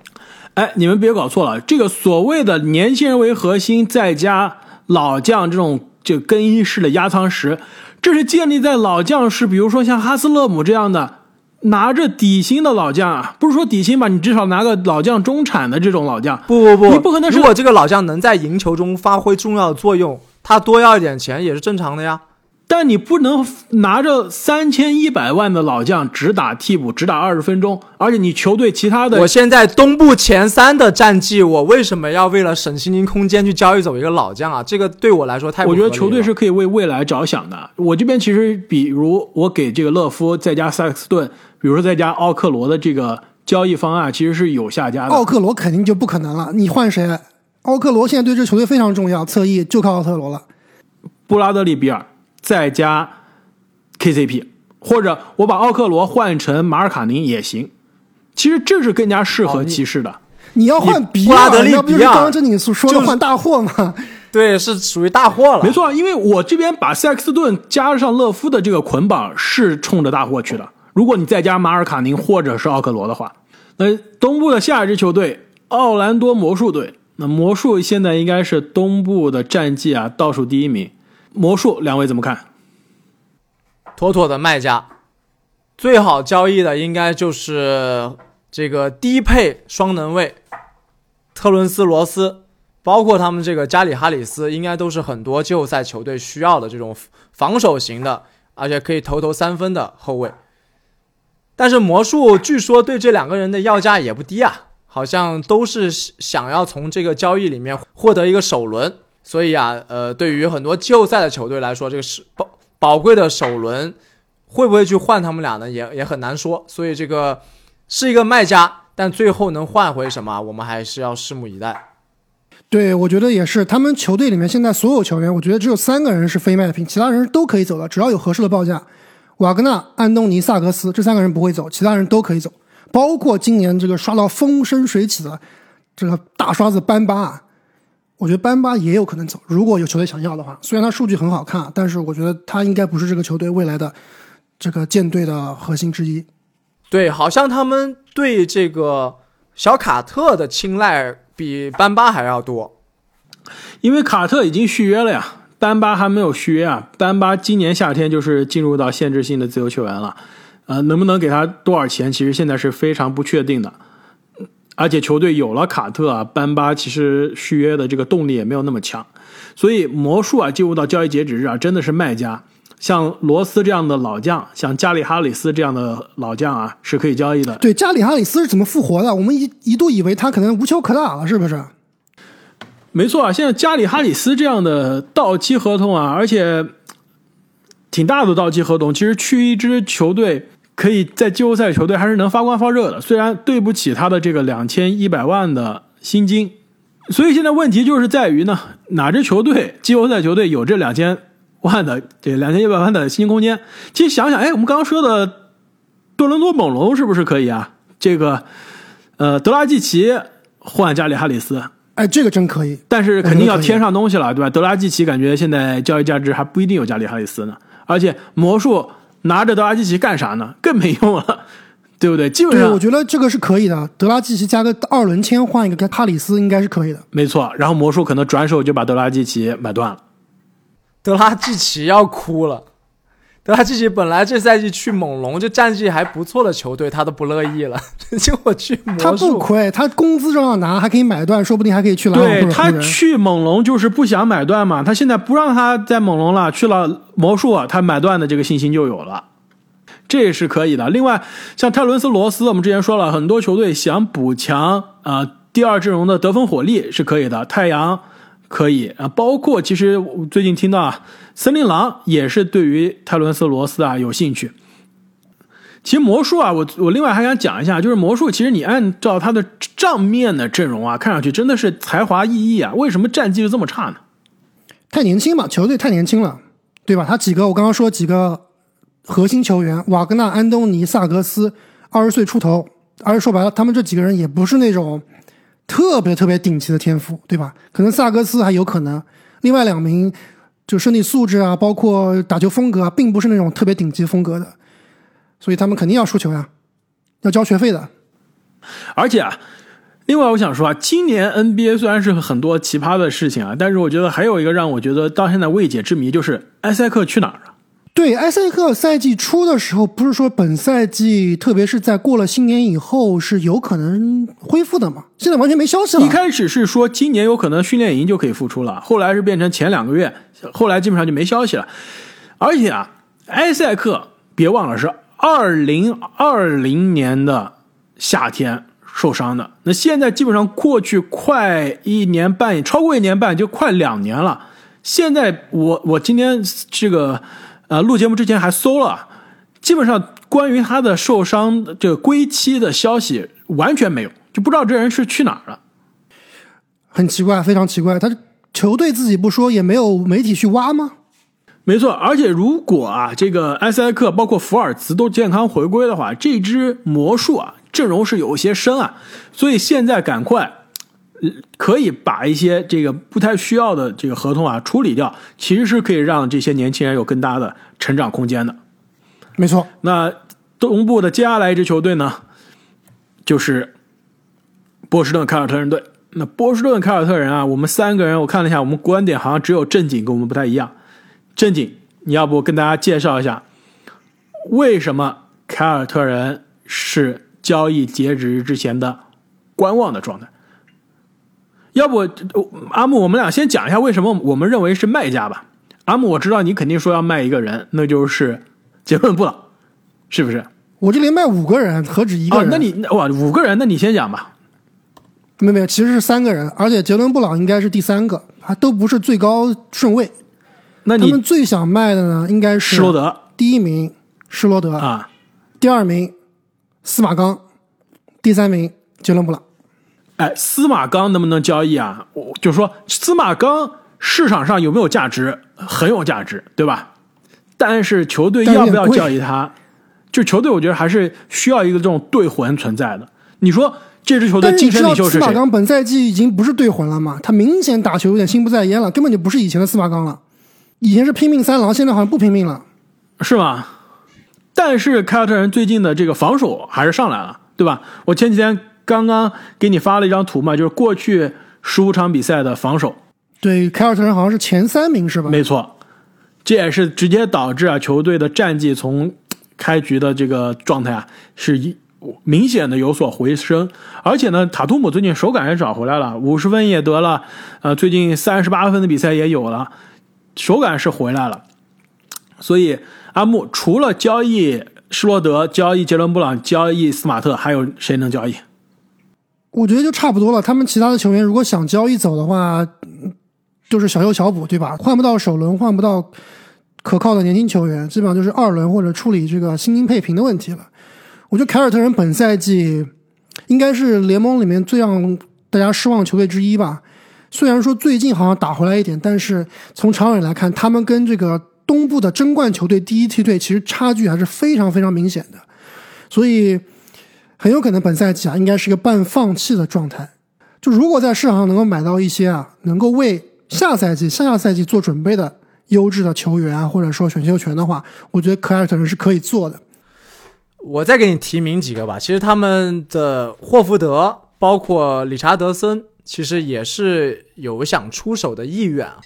哎，你们别搞错了，这个所谓的年轻人为核心，再加老将这种就更衣室的压舱石，这是建立在老将是，比如说像哈斯勒姆这样的拿着底薪的老将啊，不是说底薪吧，你至少拿个老将中产的这种老将。不不不，你不可能是如果这个老将能在赢球中发挥重要的作用，他多要一点钱也是正常的呀。但你不能拿着三千一百万的老将只打替补，只打二十分钟，而且你球队其他的我现在东部前三的战绩，我为什么要为了省薪金空间去交易走一个老将啊？这个对我来说太不我觉得球队是可以为未来着想的。我这边其实，比如我给这个勒夫再加萨克斯顿，比如说再加奥克罗的这个交易方案，其实是有下家的。奥克罗肯定就不可能了，你换谁？奥克罗现在对这球队非常重要，侧翼就靠奥克罗了。布拉德利比尔再加 KCP，或者我把奥克罗换成马尔卡宁也行。其实这是更加适合骑士的。你要换比布拉德那不就是刚刚正经说的就换大货吗？对，是属于大货了。没，错，因为我这边把塞克斯顿加上勒夫的这个捆绑是冲着大货去的。如果你再加马尔卡宁或者是奥克罗的话，那东部的下一支球队奥兰多魔术队，那魔术现在应该是东部的战绩啊倒数第一名。魔术两位怎么看？妥妥的卖家，最好交易的应该就是这个低配双能卫特伦斯罗斯，包括他们这个加里哈里斯，应该都是很多季后赛球队需要的这种防守型的，而且可以投投三分的后卫。但是魔术据说对这两个人的要价也不低啊，好像都是想要从这个交易里面获得一个首轮。所以啊，呃，对于很多季后赛的球队来说，这个是宝宝贵的首轮会不会去换他们俩呢？也也很难说。所以这个是一个卖家，但最后能换回什么，我们还是要拭目以待。对，我觉得也是。他们球队里面现在所有球员，我觉得只有三个人是非卖品，其他人都可以走的，只要有合适的报价。瓦格纳、安东尼、萨格斯这三个人不会走，其他人都可以走，包括今年这个刷到风生水起的这个大刷子班巴啊，我觉得班巴也有可能走，如果有球队想要的话。虽然他数据很好看，但是我觉得他应该不是这个球队未来的这个舰队的核心之一。对，好像他们对这个小卡特的青睐比班巴还要多。因为卡特已经续约了呀，班巴还没有续约啊。班巴今年夏天就是进入到限制性的自由球员了，呃，能不能给他多少钱，其实现在是非常不确定的。而且球队有了卡特啊，班巴其实续约的这个动力也没有那么强，所以魔术啊进入到交易截止日啊，真的是卖家。像罗斯这样的老将，像加里哈里斯这样的老将啊，是可以交易的。对，加里哈里斯是怎么复活的？我们一一度以为他可能无球可打了，是不是？没错啊，现在加里哈里斯这样的到期合同啊，而且挺大的到期合同，其实去一支球队可以在季后赛球队还是能发光发热的。虽然对不起他的这个两千一百万的薪金，所以现在问题就是在于呢，哪支球队季后赛球队有这两千万的这两千一百万的薪金空间？其实想想，哎，我们刚刚说的多伦多猛龙是不是可以啊？这个呃，德拉季奇换加里哈里斯。哎，这个真可以。但是肯定要添上东西了，对吧？德拉季奇感觉现在交易价值还不一定有加里哈里斯呢，而且魔术拿着德拉季奇干啥呢？更没用了，对不对？基本，上我觉得这个是可以的。德拉季奇加个二轮签换一个哈里斯应该是可以的。没错。然后魔术可能转手就把德拉季奇买断了。德拉季奇要哭了。德拉季奇本来这赛季去猛龙就战绩还不错的球队，他都不乐意了，结果去魔术。他不亏，他工资照样拿，还可以买断，说不定还可以去篮网对他。去猛龙就是不想买断嘛，他现在不让他在猛龙了，去了魔术，他买断的这个信心就有了，这也是可以的。另外，像泰伦斯罗斯，我们之前说了很多球队想补强啊、第二阵容的得分火力是可以的，太阳可以啊，包括其实我最近听到啊，森林狼也是对于泰伦斯罗斯啊有兴趣。其实魔术啊，我我另外还想讲一下，就是魔术，其实你按照他的账面的阵容啊，看上去真的是才华熠熠啊，为什么战绩就这么差呢？太年轻嘛，球队太年轻了，对吧？他几个我刚刚说几个核心球员，瓦格纳、安东尼、萨格斯，二十岁出头，而且说白了，他们这几个人也不是那种特别特别顶级的天赋，对吧？可能萨格斯还有可能，另外两名就身体素质啊，包括打球风格啊，并不是那种特别顶级风格的，所以他们肯定要输球呀，要交学费的。而且啊，另外我想说啊，今年 NBA 虽然是很多奇葩的事情啊，但是我觉得还有一个让我觉得到现在未解之谜，就是埃塞克去哪儿了？对，埃塞克赛季初的时候，不是说本赛季，特别是在过了新年以后是有可能恢复的嘛？现在完全没消息了。一开始是说今年有可能训练营就可以复出了，后来是变成前两个月，后来基本上就没消息了。而且啊，埃塞克别忘了是二零二零年的夏天受伤的，那现在基本上过去快一年半，超过一年半，就快两年了。现在我我今天这个呃录节目之前还搜了，基本上关于他的受伤这个归期的消息完全没有，就不知道这人是去哪儿了。很奇怪，非常奇怪。他球队自己不说，也没有媒体去挖吗？没错，而且如果啊，这个埃塞克包括福尔茨都健康回归的话，这支魔术啊阵容是有些深啊，所以现在赶快可以把一些这个不太需要的这个合同啊处理掉，其实是可以让这些年轻人有更大的成长空间的。没错，那东部的接下来一支球队呢，就是波士顿凯尔特人队。那波士顿凯尔特人啊，我们三个人我看了一下，我们观点好像只有正经跟我们不太一样。正经，你要不跟大家介绍一下，为什么凯尔特人是交易截止之前的观望的状态？要不阿木，我们俩先讲一下为什么我们认为是卖家吧。阿木，我知道你肯定说要卖一个人，那就是杰伦布朗，是不是？我这里卖五个人，何止一个人？哦，那你哇，五个人，那你先讲吧。没有没有，其实是三个人，而且杰伦布朗应该是第三个，还都不是最高顺位。那你他们最想卖的呢，应该是施罗德第一名施罗德，啊，第二名司马刚，第三名杰伦布朗。哎，司马刚能不能交易啊？我就说司马刚市场上有没有价值？很有价值，对吧？但是球队要不要交易他？就球队，我觉得还是需要一个这种队魂存在的。你说这支球队精神领袖是谁？马刚本赛季已经不是队魂了嘛？他明显打球有点心不在焉了，根本就不是以前的司马刚了。以前是拼命三郎，现在好像不拼命了。是吗？但是凯尔特人最近的这个防守还是上来了，对吧？我前几天刚刚给你发了一张图嘛，就是过去十五场比赛的防守，对，凯尔特人好像是前三名是吧？没错，这也是直接导致啊球队的战绩从开局的这个状态啊是一明显的有所回升，而且呢，塔图姆最近手感也找回来了，五十分也得了，呃，最近三十八分的比赛也有了，手感是回来了，所以阿木除了交易施罗德、交易杰伦布朗、交易斯马特，还有谁能交易？我觉得就差不多了。他们其他的球员如果想交易走的话，就是小修小补，对吧？换不到首轮，换不到可靠的年轻球员，基本上就是二轮或者处理这个薪金配平的问题了。我觉得凯尔特人本赛季应该是联盟里面最让大家失望的球队之一吧。虽然说最近好像打回来一点，但是从长远来看，他们跟这个东部的争冠球队第一梯队其实差距还是非常非常明显的，所以很有可能本赛季啊应该是一个半放弃的状态。就如果在市场上能够买到一些啊能够为下赛季、下下赛季做准备的优质的球员啊，或者说选秀权的话，我觉得凯尔特人是可以做的。我再给你提名几个吧。其实他们的霍福德，包括理查德森，其实也是有想出手的意愿啊。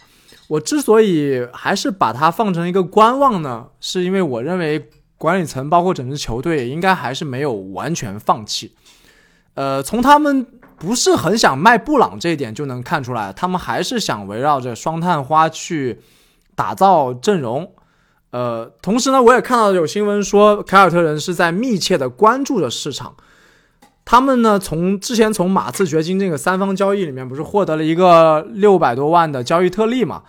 我之所以还是把它放成一个观望呢，是因为我认为管理层包括整支球队应该还是没有完全放弃。呃，从他们不是很想卖布朗这一点就能看出来，他们还是想围绕着双探花去打造阵容。呃，同时呢，我也看到有新闻说，凯尔特人是在密切的关注着市场。他们呢，从之前从马刺掘金这个三方交易里面，不是获得了一个六百多万的交易特例嘛？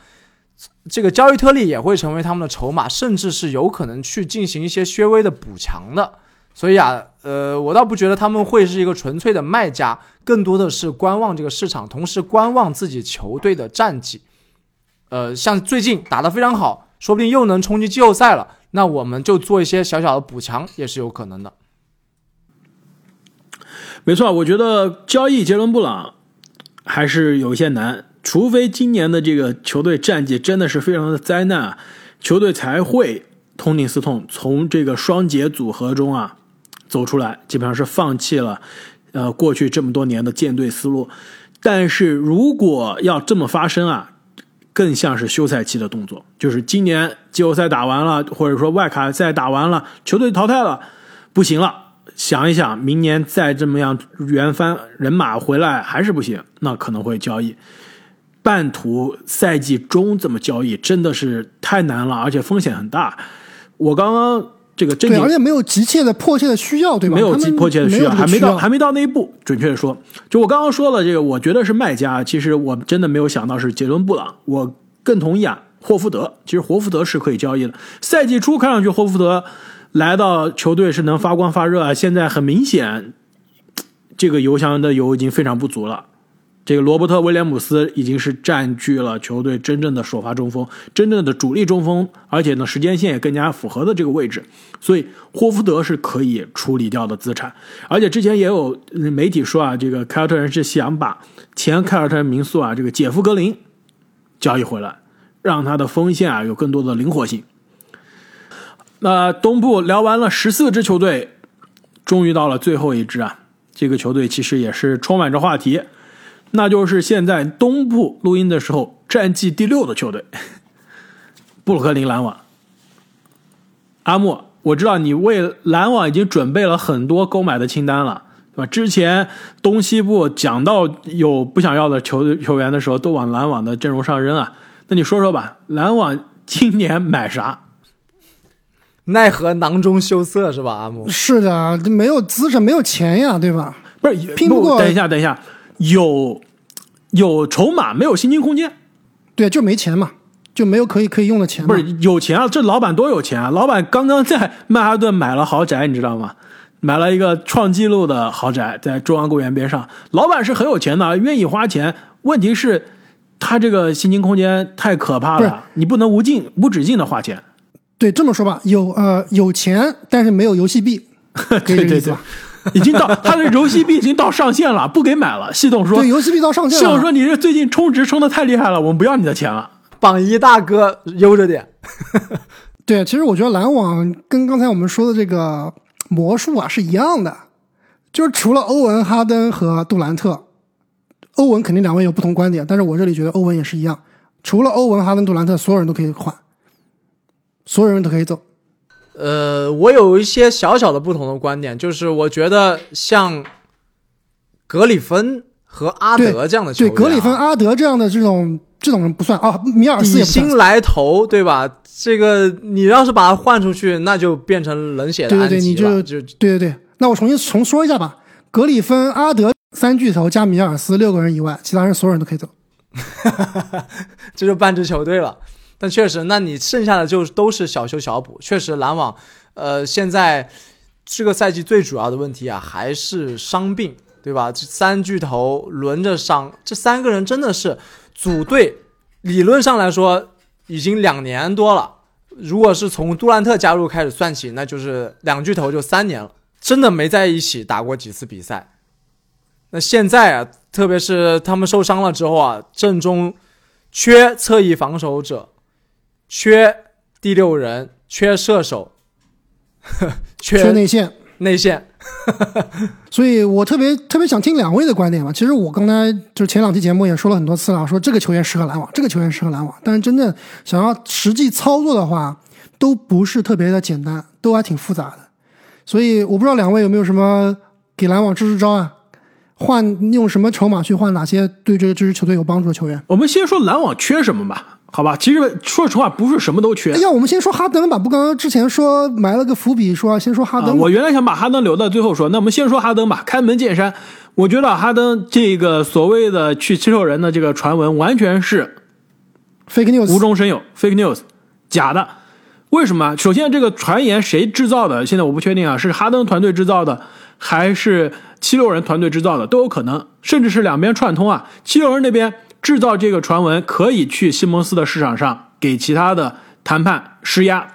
这个交易特例也会成为他们的筹码，甚至是有可能去进行一些稍微的补强的。所以啊，呃，我倒不觉得他们会是一个纯粹的卖家，更多的是观望这个市场，同时观望自己球队的战绩。呃，像最近打得非常好，说不定又能冲击季后赛了，那我们就做一些小小的补强，也是有可能的。没错，我觉得交易杰伦布朗还是有一些难，除非今年的这个球队战绩真的是非常的灾难啊，球队才会痛定思痛，从这个双节组合中啊走出来，基本上是放弃了呃过去这么多年的建队思路。但是如果要这么发生啊，更像是休赛期的动作，就是今年季后赛打完了，或者说外卡赛打完了，球队淘汰了，不行了，想一想，明年再这么样原翻人马回来还是不行，那可能会交易。半途赛季中这么交易真的是太难了，而且风险很大。我刚刚这个真对，而且没有急切的、迫切的需要，对吧？没有急迫切的需要，还没到还没到那一步。准确的说，就我刚刚说了这个，我觉得是卖家。其实我真的没有想到是杰伦布朗，我更同意啊，霍福德。其实霍福德是可以交易的。赛季初看上去霍福德来到球队是能发光发热啊，现在很明显，这个油箱的油已经非常不足了。这个罗伯特·威廉姆斯已经是占据了球队真正的首发中锋，真正的主力中锋，而且呢时间线也更加符合的这个位置，所以霍福德是可以处理掉的资产。而且之前也有媒体说啊，这个凯尔特人是想把前凯尔特人民宿啊这个杰夫·格林交易回来，让他的锋线啊有更多的灵活性。那东部聊完了十四支球队，终于到了最后一支啊，这个球队其实也是充满着话题。那就是现在东部录音的时候，战绩第六的球队——布鲁克林篮网。阿莫，我知道你为篮网已经准备了很多购买的清单了，对吧？之前东西部讲到有不想要的球球员的时候，都往篮网的阵容上扔啊。那你说说吧，篮网今年买啥？奈何囊中羞涩是吧？阿木是的，没有资产，没有钱呀，对吧？不是拼不过。等一下，等一下。有有筹码，没有薪金空间，对，就没钱嘛，就没有可以可以用的钱。不是有钱啊，这老板多有钱啊！老板刚刚在 曼哈顿买了豪宅，你知道吗？买了一个创纪录的豪宅，在中央公园边上。老板是很有钱的，愿意花钱。问题是，他这个薪金空间太可怕了，你不能无尽无止境的花钱。对，这么说吧，有呃有钱，但是没有游戏币，对对对。已经到他的游戏币已经到上限了，不给买了。系统说对，游戏币到上限了。系统说你这最近充值充的太厉害了，我们不要你的钱了。榜一大哥悠着点。对，其实我觉得篮网跟刚才我们说的这个魔术啊是一样的，就是除了欧文、哈登和杜兰特，欧文肯定两位有不同观点，但是我这里觉得欧文也是一样，除了欧文、哈登、杜兰特，所有人都可以换，所有人都可以走。呃，我有一些小小的不同的观点，就是我觉得像格里芬和阿德这样的球员，对格里芬、阿德这样的这种这种人不算啊，米尔斯底薪来投，对吧？这个你要是把他换出去，那就变成冷血的对对对，你就就对对对。那我重新重说一下吧，格里芬、阿德三巨头加米尔斯六个人以外，其他人所有人都可以走，这就半支球队了。但确实，那你剩下的就都是小修小补。确实，篮网，呃，现在这个赛季最主要的问题啊，还是伤病，对吧？这三巨头轮着伤，这三个人真的是组队，理论上来说已经两年多了。如果是从杜兰特加入开始算起，那就是两巨头就三年了，真的没在一起打过几次比赛。那现在啊，特别是他们受伤了之后啊，阵中缺侧翼防守者。缺第六人，缺射手，缺内线，内线。所以我特别特别想听两位的观点嘛。其实我刚才就是前两期节目也说了很多次了，说这个球员适合篮网，这个球员适合篮网。但是真正想要实际操作的话，都不是特别的简单，都还挺复杂的。所以我不知道两位有没有什么给篮网支支招啊？换用什么筹码去换哪些对这个这支球队有帮助的球员？我们先说篮网缺什么吧。好吧，其实说实话，不是什么都缺。哎呀，我们先说哈登吧。不，刚刚之前说埋了个伏笔，说先说哈登。我原来想把哈登留到最后说，那我们先说哈登吧。开门见山，我觉得哈登这个所谓的去七六人的这个传闻，完全是 fake news，无中生有，fake news，假的。为什么？首先，这个传言谁制造的？现在我不确定啊，是哈登团队制造的，还是七六人团队制造的，都有可能，甚至是两边串通啊。七六人那边。制造这个传闻可以去西蒙斯的市场上给其他的谈判施压，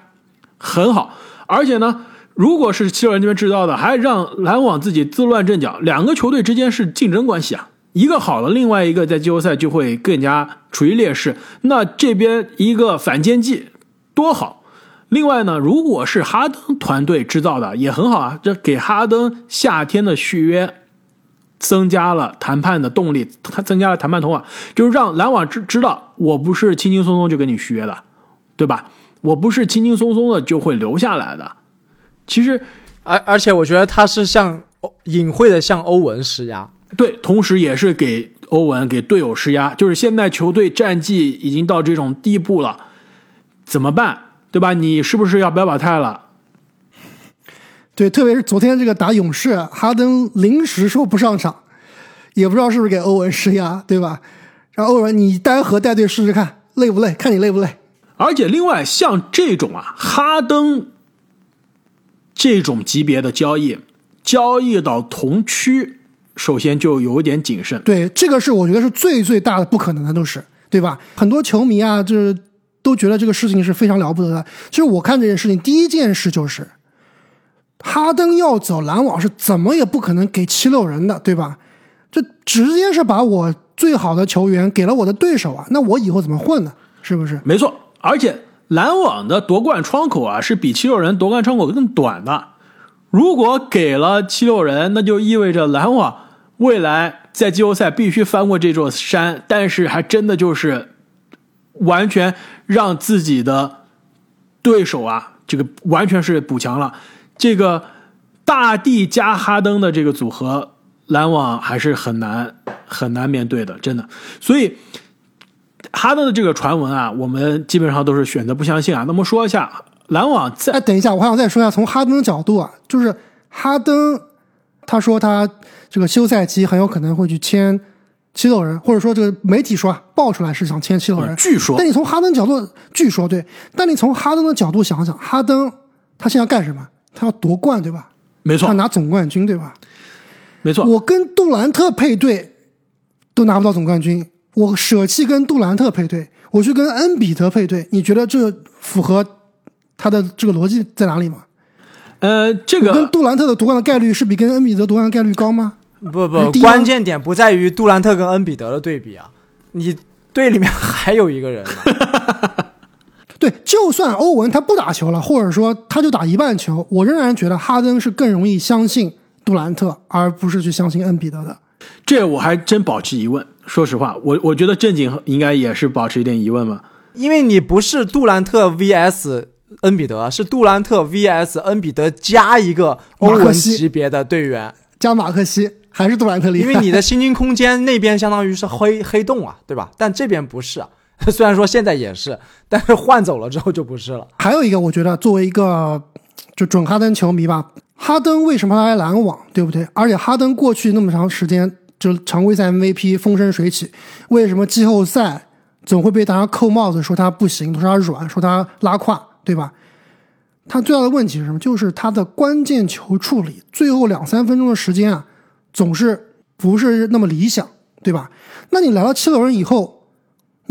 很好。而且呢，如果是七六人这边制造的，还让篮网自己自乱阵脚，两个球队之间是竞争关系啊。一个好了，另外一个在季后赛就会更加处于劣势。那这边一个反间计多好。另外呢，如果是哈登团队制造的也很好啊，这给哈登夏天的续约增加了谈判的动力，他增加了谈判筹码，就是让篮网知知道我不是轻轻松松就跟你续约的，对吧？我不是轻轻松松的就会留下来的。其实，而而且我觉得他是向隐晦的向欧文施压，对，同时也是给欧文给队友施压，就是现在球队战绩已经到这种地步了，怎么办？对吧？你是不是要表表态了？对，特别是昨天这个打勇士，哈登临时说不上场，也不知道是不是给欧文施压，对吧？然后欧文你单核带队试试看，累不累？看你累不累？而且另外像这种啊，哈登这种级别的交易，交易到同区，首先就有点谨慎。对，这个是我觉得是最最大的不可能的，都是对吧？很多球迷啊，就是都觉得这个事情是非常了不得的。其实我看这件事情，第一件事就是。哈登要走，篮网是怎么也不可能给七六人的，对吧？这直接是把我最好的球员给了我的对手啊！那我以后怎么混呢？是不是？没错，而且篮网的夺冠窗口啊，是比七六人夺冠窗口更短的。如果给了七六人，那就意味着篮网未来在季后赛必须翻过这座山，但是还真的就是完全让自己的对手啊，这个完全是补强了。这个大帝加哈登的这个组合，篮网还是很难很难面对的，真的。所以哈登的这个传闻啊，我们基本上都是选择不相信啊。那么说一下篮网在，哎，等一下，我还想再说一下，从哈登的角度啊，就是哈登他说他这个休赛期很有可能会去签七六人，或者说这个媒体说啊爆出来是想签七六人，据说。但你从哈登角度，据说对，但你从哈登的角度想想，哈登他现在干什么？他要夺冠，对吧？没错，他拿总冠军，对吧？没错。我跟杜兰特配对都拿不到总冠军，我舍弃跟杜兰特配对，我去跟恩比德配对，你觉得这符合他的这个逻辑在哪里吗？呃，这个跟杜兰特的夺冠的概率是比跟恩比德夺冠的概率高吗？不不，关键点不在于杜兰特跟恩比德的对比啊，你队里面还有一个人。对，就算欧文他不打球了，或者说他就打一半球，我仍然觉得哈登是更容易相信杜兰特，而不是去相信恩比德的。这我还真保持疑问。说实话，我我觉得正经应该也是保持一点疑问吧。因为你不是杜兰特 VS 恩比德，是杜兰特 VS 恩比德加一个欧文级别的队员，加马克西还是杜兰特厉害。因为你的薪金空间那边相当于是黑黑洞啊，对吧？但这边不是啊。虽然说现在也是，但是换走了之后就不是了。还有一个，我觉得作为一个就准哈登球迷吧，哈登为什么来篮网，对不对？而且哈登过去那么长时间就常规赛 MVP 风生水起，为什么季后赛总会被大家扣帽子说他不行，说他软，说他拉胯，对吧？他最大的问题是什么？就是他的关键球处理，最后两三分钟的时间啊，总是不是那么理想，对吧？那你来到七六人以后。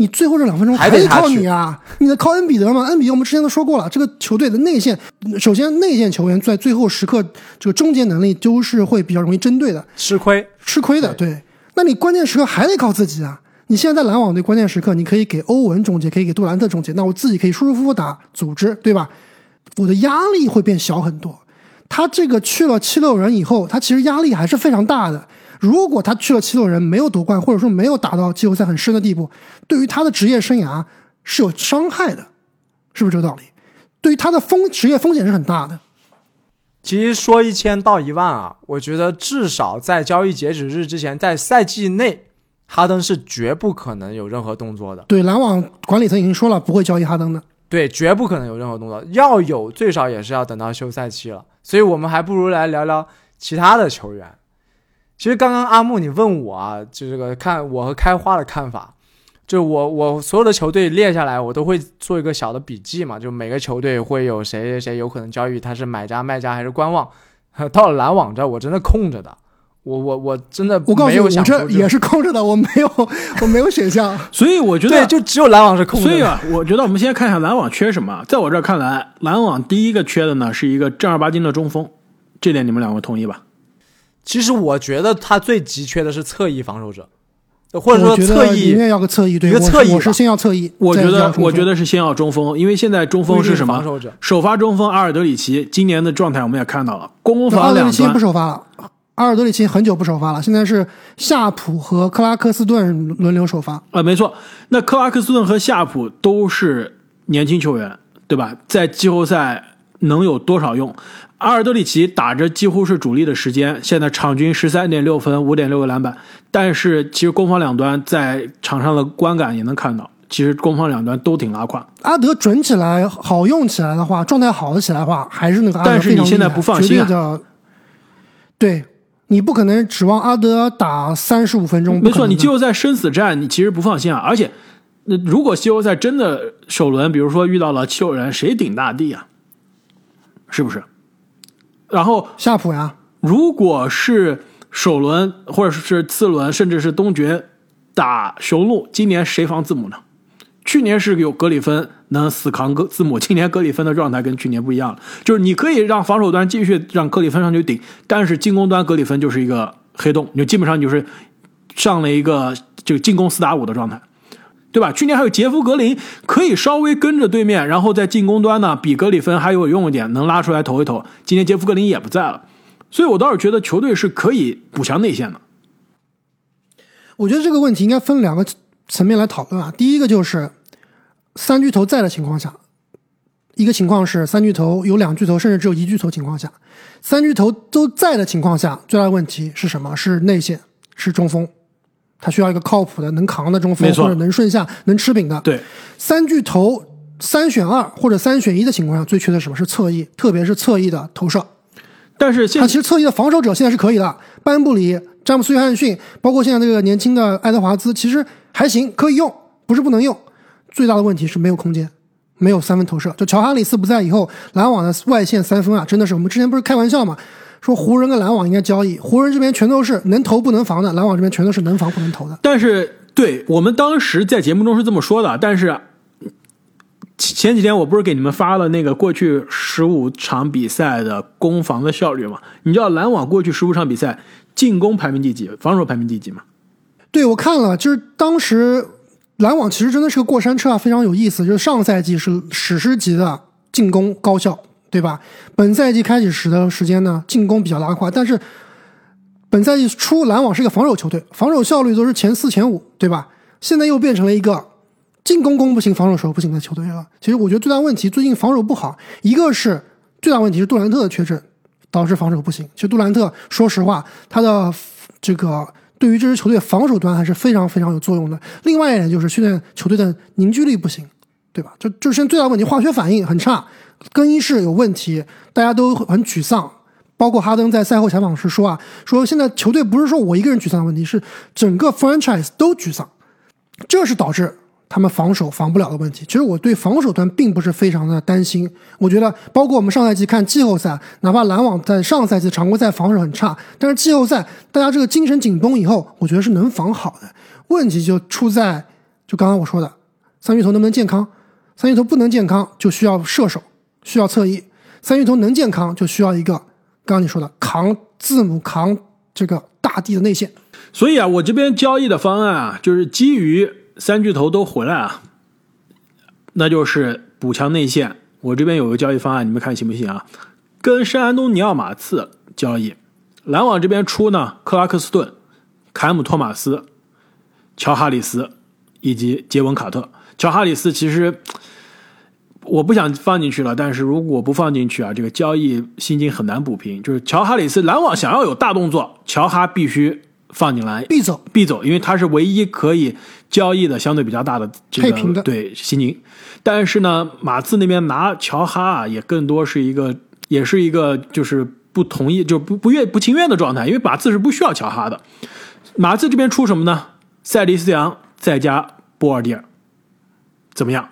你最后这两分钟还得靠你啊！你得靠恩比德吗？恩比德我们之前都说过了，这个球队的内线，首先内线球员在最后时刻这个终结能力都是会比较容易针对的，吃亏吃亏的。对，那你关键时刻还得靠自己啊！你现在在篮网队关键时刻，你可以给欧文终结，可以给杜兰特终结，那我自己可以舒舒服服打组织，对吧？我的压力会变小很多。他这个去了七六人以后，他其实压力还是非常大的。如果他去了七六人没有夺冠，或者说没有打到季后赛很深的地步，对于他的职业生涯是有伤害的，是不是这个道理？对于他的风职业风险是很大的。其实说一千到一万啊，我觉得至少在交易截止日之前，在赛季内，哈登是绝不可能有任何动作的。对，篮网管理层已经说了不会交易哈登的。对，绝不可能有任何动作，要有最少也是要等到休赛期了。所以我们还不如来聊聊其他的球员。其实刚刚阿木你问我啊，就这个看我和开花的看法，就我我所有的球队列下来，我都会做一个小的笔记嘛，就每个球队会有谁谁谁有可能交易，他是买家卖家还是观望。到了篮网这，我真的空着的，我我我真的我告诉你，我这也是空着的，我没有 我没有选项，所以我觉得对，就只有篮网是空的。所以啊，我觉得我们先看一下篮网缺什么。在我这看来，篮网第一个缺的呢是一个正儿八经的中锋，这点你们两位同意吧？其实我觉得他最急缺的是侧翼防守者，或者说侧翼，宁愿要个侧翼，对，一个侧翼，我是先要侧翼。我觉得，我觉得是先要中锋，因为现在中锋是什么？首发中锋阿尔德里奇，今年的状态我们也看到了，攻防两端不首发了，阿尔德里奇很久不首发了，现在是夏普和克拉克斯顿轮流首发。啊，没错，那克拉克斯顿和夏普都是年轻球员，对吧？在季后赛能有多少用？阿尔德里奇打着几乎是主力的时间，现在场均十三点六分，五点六个篮板，但是其实攻防两端在场上的观感也能看到，其实攻防两端都挺拉胯。阿德准起来、好用起来的话，状态好的起来的话，还是那个阿德但是你现在不放心啊对的，对你不可能指望阿德打三十五分钟，没错，你季后赛生死战，你其实不放心啊。而且，那如果季后赛真的首轮，比如说遇到了七六人，谁顶大帝啊？是不是？然后，夏普呀，如果是首轮或者是次轮，甚至是东决打雄鹿，今年谁防字母呢？去年是有格里芬能死扛格字母，今年格里芬的状态跟去年不一样了。就是你可以让防守端继续让格里芬上去顶，但是进攻端格里芬就是一个黑洞，你就基本上就是上了一个这个进攻四打五的状态，对吧？去年还有杰夫格林可以稍微跟着对面，然后在进攻端呢比格里芬还有用一点，能拉出来投一投。今年杰夫格林也不在了，所以我倒是觉得球队是可以补强内线的。我觉得这个问题应该分两个层面来讨论啊。第一个就是三巨头在的情况下，一个情况是三巨头有两巨头，甚至只有一巨头情况下，三巨头都在的情况下，最大的问题是什么？是内线，是中锋，他需要一个靠谱的、能扛的中锋，或者能顺下、能吃饼的。对，三巨头三选二或者三选一的情况下，最缺的什么？是侧翼，特别是侧翼的投射。但是现他其实侧翼的防守者现在是可以的，班布里、詹姆斯·约翰逊，包括现在这个年轻的爱德华兹，其实还行，可以用，不是不能用。最大的问题是没有空间，没有三分投射。就乔哈里斯不在以后，篮网的外线三分啊，真的是我们之前不是开玩笑嘛，说湖人跟篮网应该交易，湖人这边全都是能投不能防的，篮网这边全都是能防不能投的。但是对我们当时在节目中是这么说的，但是前前几天我不是给你们发了那个过去十五场比赛的攻防的效率吗？你知道篮网过去十五场比赛进攻排名第几，防守排名第几吗？对我看了，就是当时篮网其实真的是个过山车啊，非常有意思。就是上赛季是史诗级的进攻高效，对吧？本赛季开始时的时间呢，进攻比较拉胯，但是本赛季初篮网是个防守球队，防守效率都是前四前五，对吧？现在又变成了一个进攻攻不行，防守守不行的球队了。其实我觉得最大问题最近防守不好，一个是最大问题是杜兰特的缺阵，导致防守不行。其实杜兰特说实话，他的这个对于这支球队防守端还是非常非常有作用的。另外一点就是训练球队的凝聚力不行，对吧？就就现在最大问题，化学反应很差，更衣室有问题，大家都很沮丧。包括哈登在赛后采访时说啊，说现在球队不是说我一个人沮丧的问题，是整个 franchise 都沮丧，这是导致他们防守防不了的问题。其实我对防守端并不是非常的担心，我觉得包括我们上赛季看季后赛，哪怕篮网在上赛季常规赛防守很差，但是季后赛大家这个精神紧绷以后，我觉得是能防好的。问题就出在就刚刚我说的，三巨头能不能健康？三巨头不能健康，就需要射手，需要侧翼；三巨头能健康，就需要一个刚刚你说的扛字母、扛这个大地的内线。所以啊，我这边交易的方案啊，就是基于三巨头都回来啊，那就是补强内线。我这边有个交易方案，你们看行不行啊？跟圣安东尼奥马刺交易，篮网这边出呢，克拉克斯顿、凯姆托马斯、乔哈里斯以及杰文卡特。乔哈里斯其实我不想放进去了，但是如果不放进去啊，这个交易薪金很难补平。就是乔哈里斯，篮网想要有大动作，乔哈必须放进来，必走，必走，因为他是唯一可以交易的相对比较大的这个配平的对薪金。但是呢，马刺那边拿乔哈啊，也更多是一个，也是一个就是不同意，就不不愿不情愿的状态，因为马刺是不需要乔哈的。马刺这边出什么呢？塞利斯扬再加波尔蒂尔，怎么样？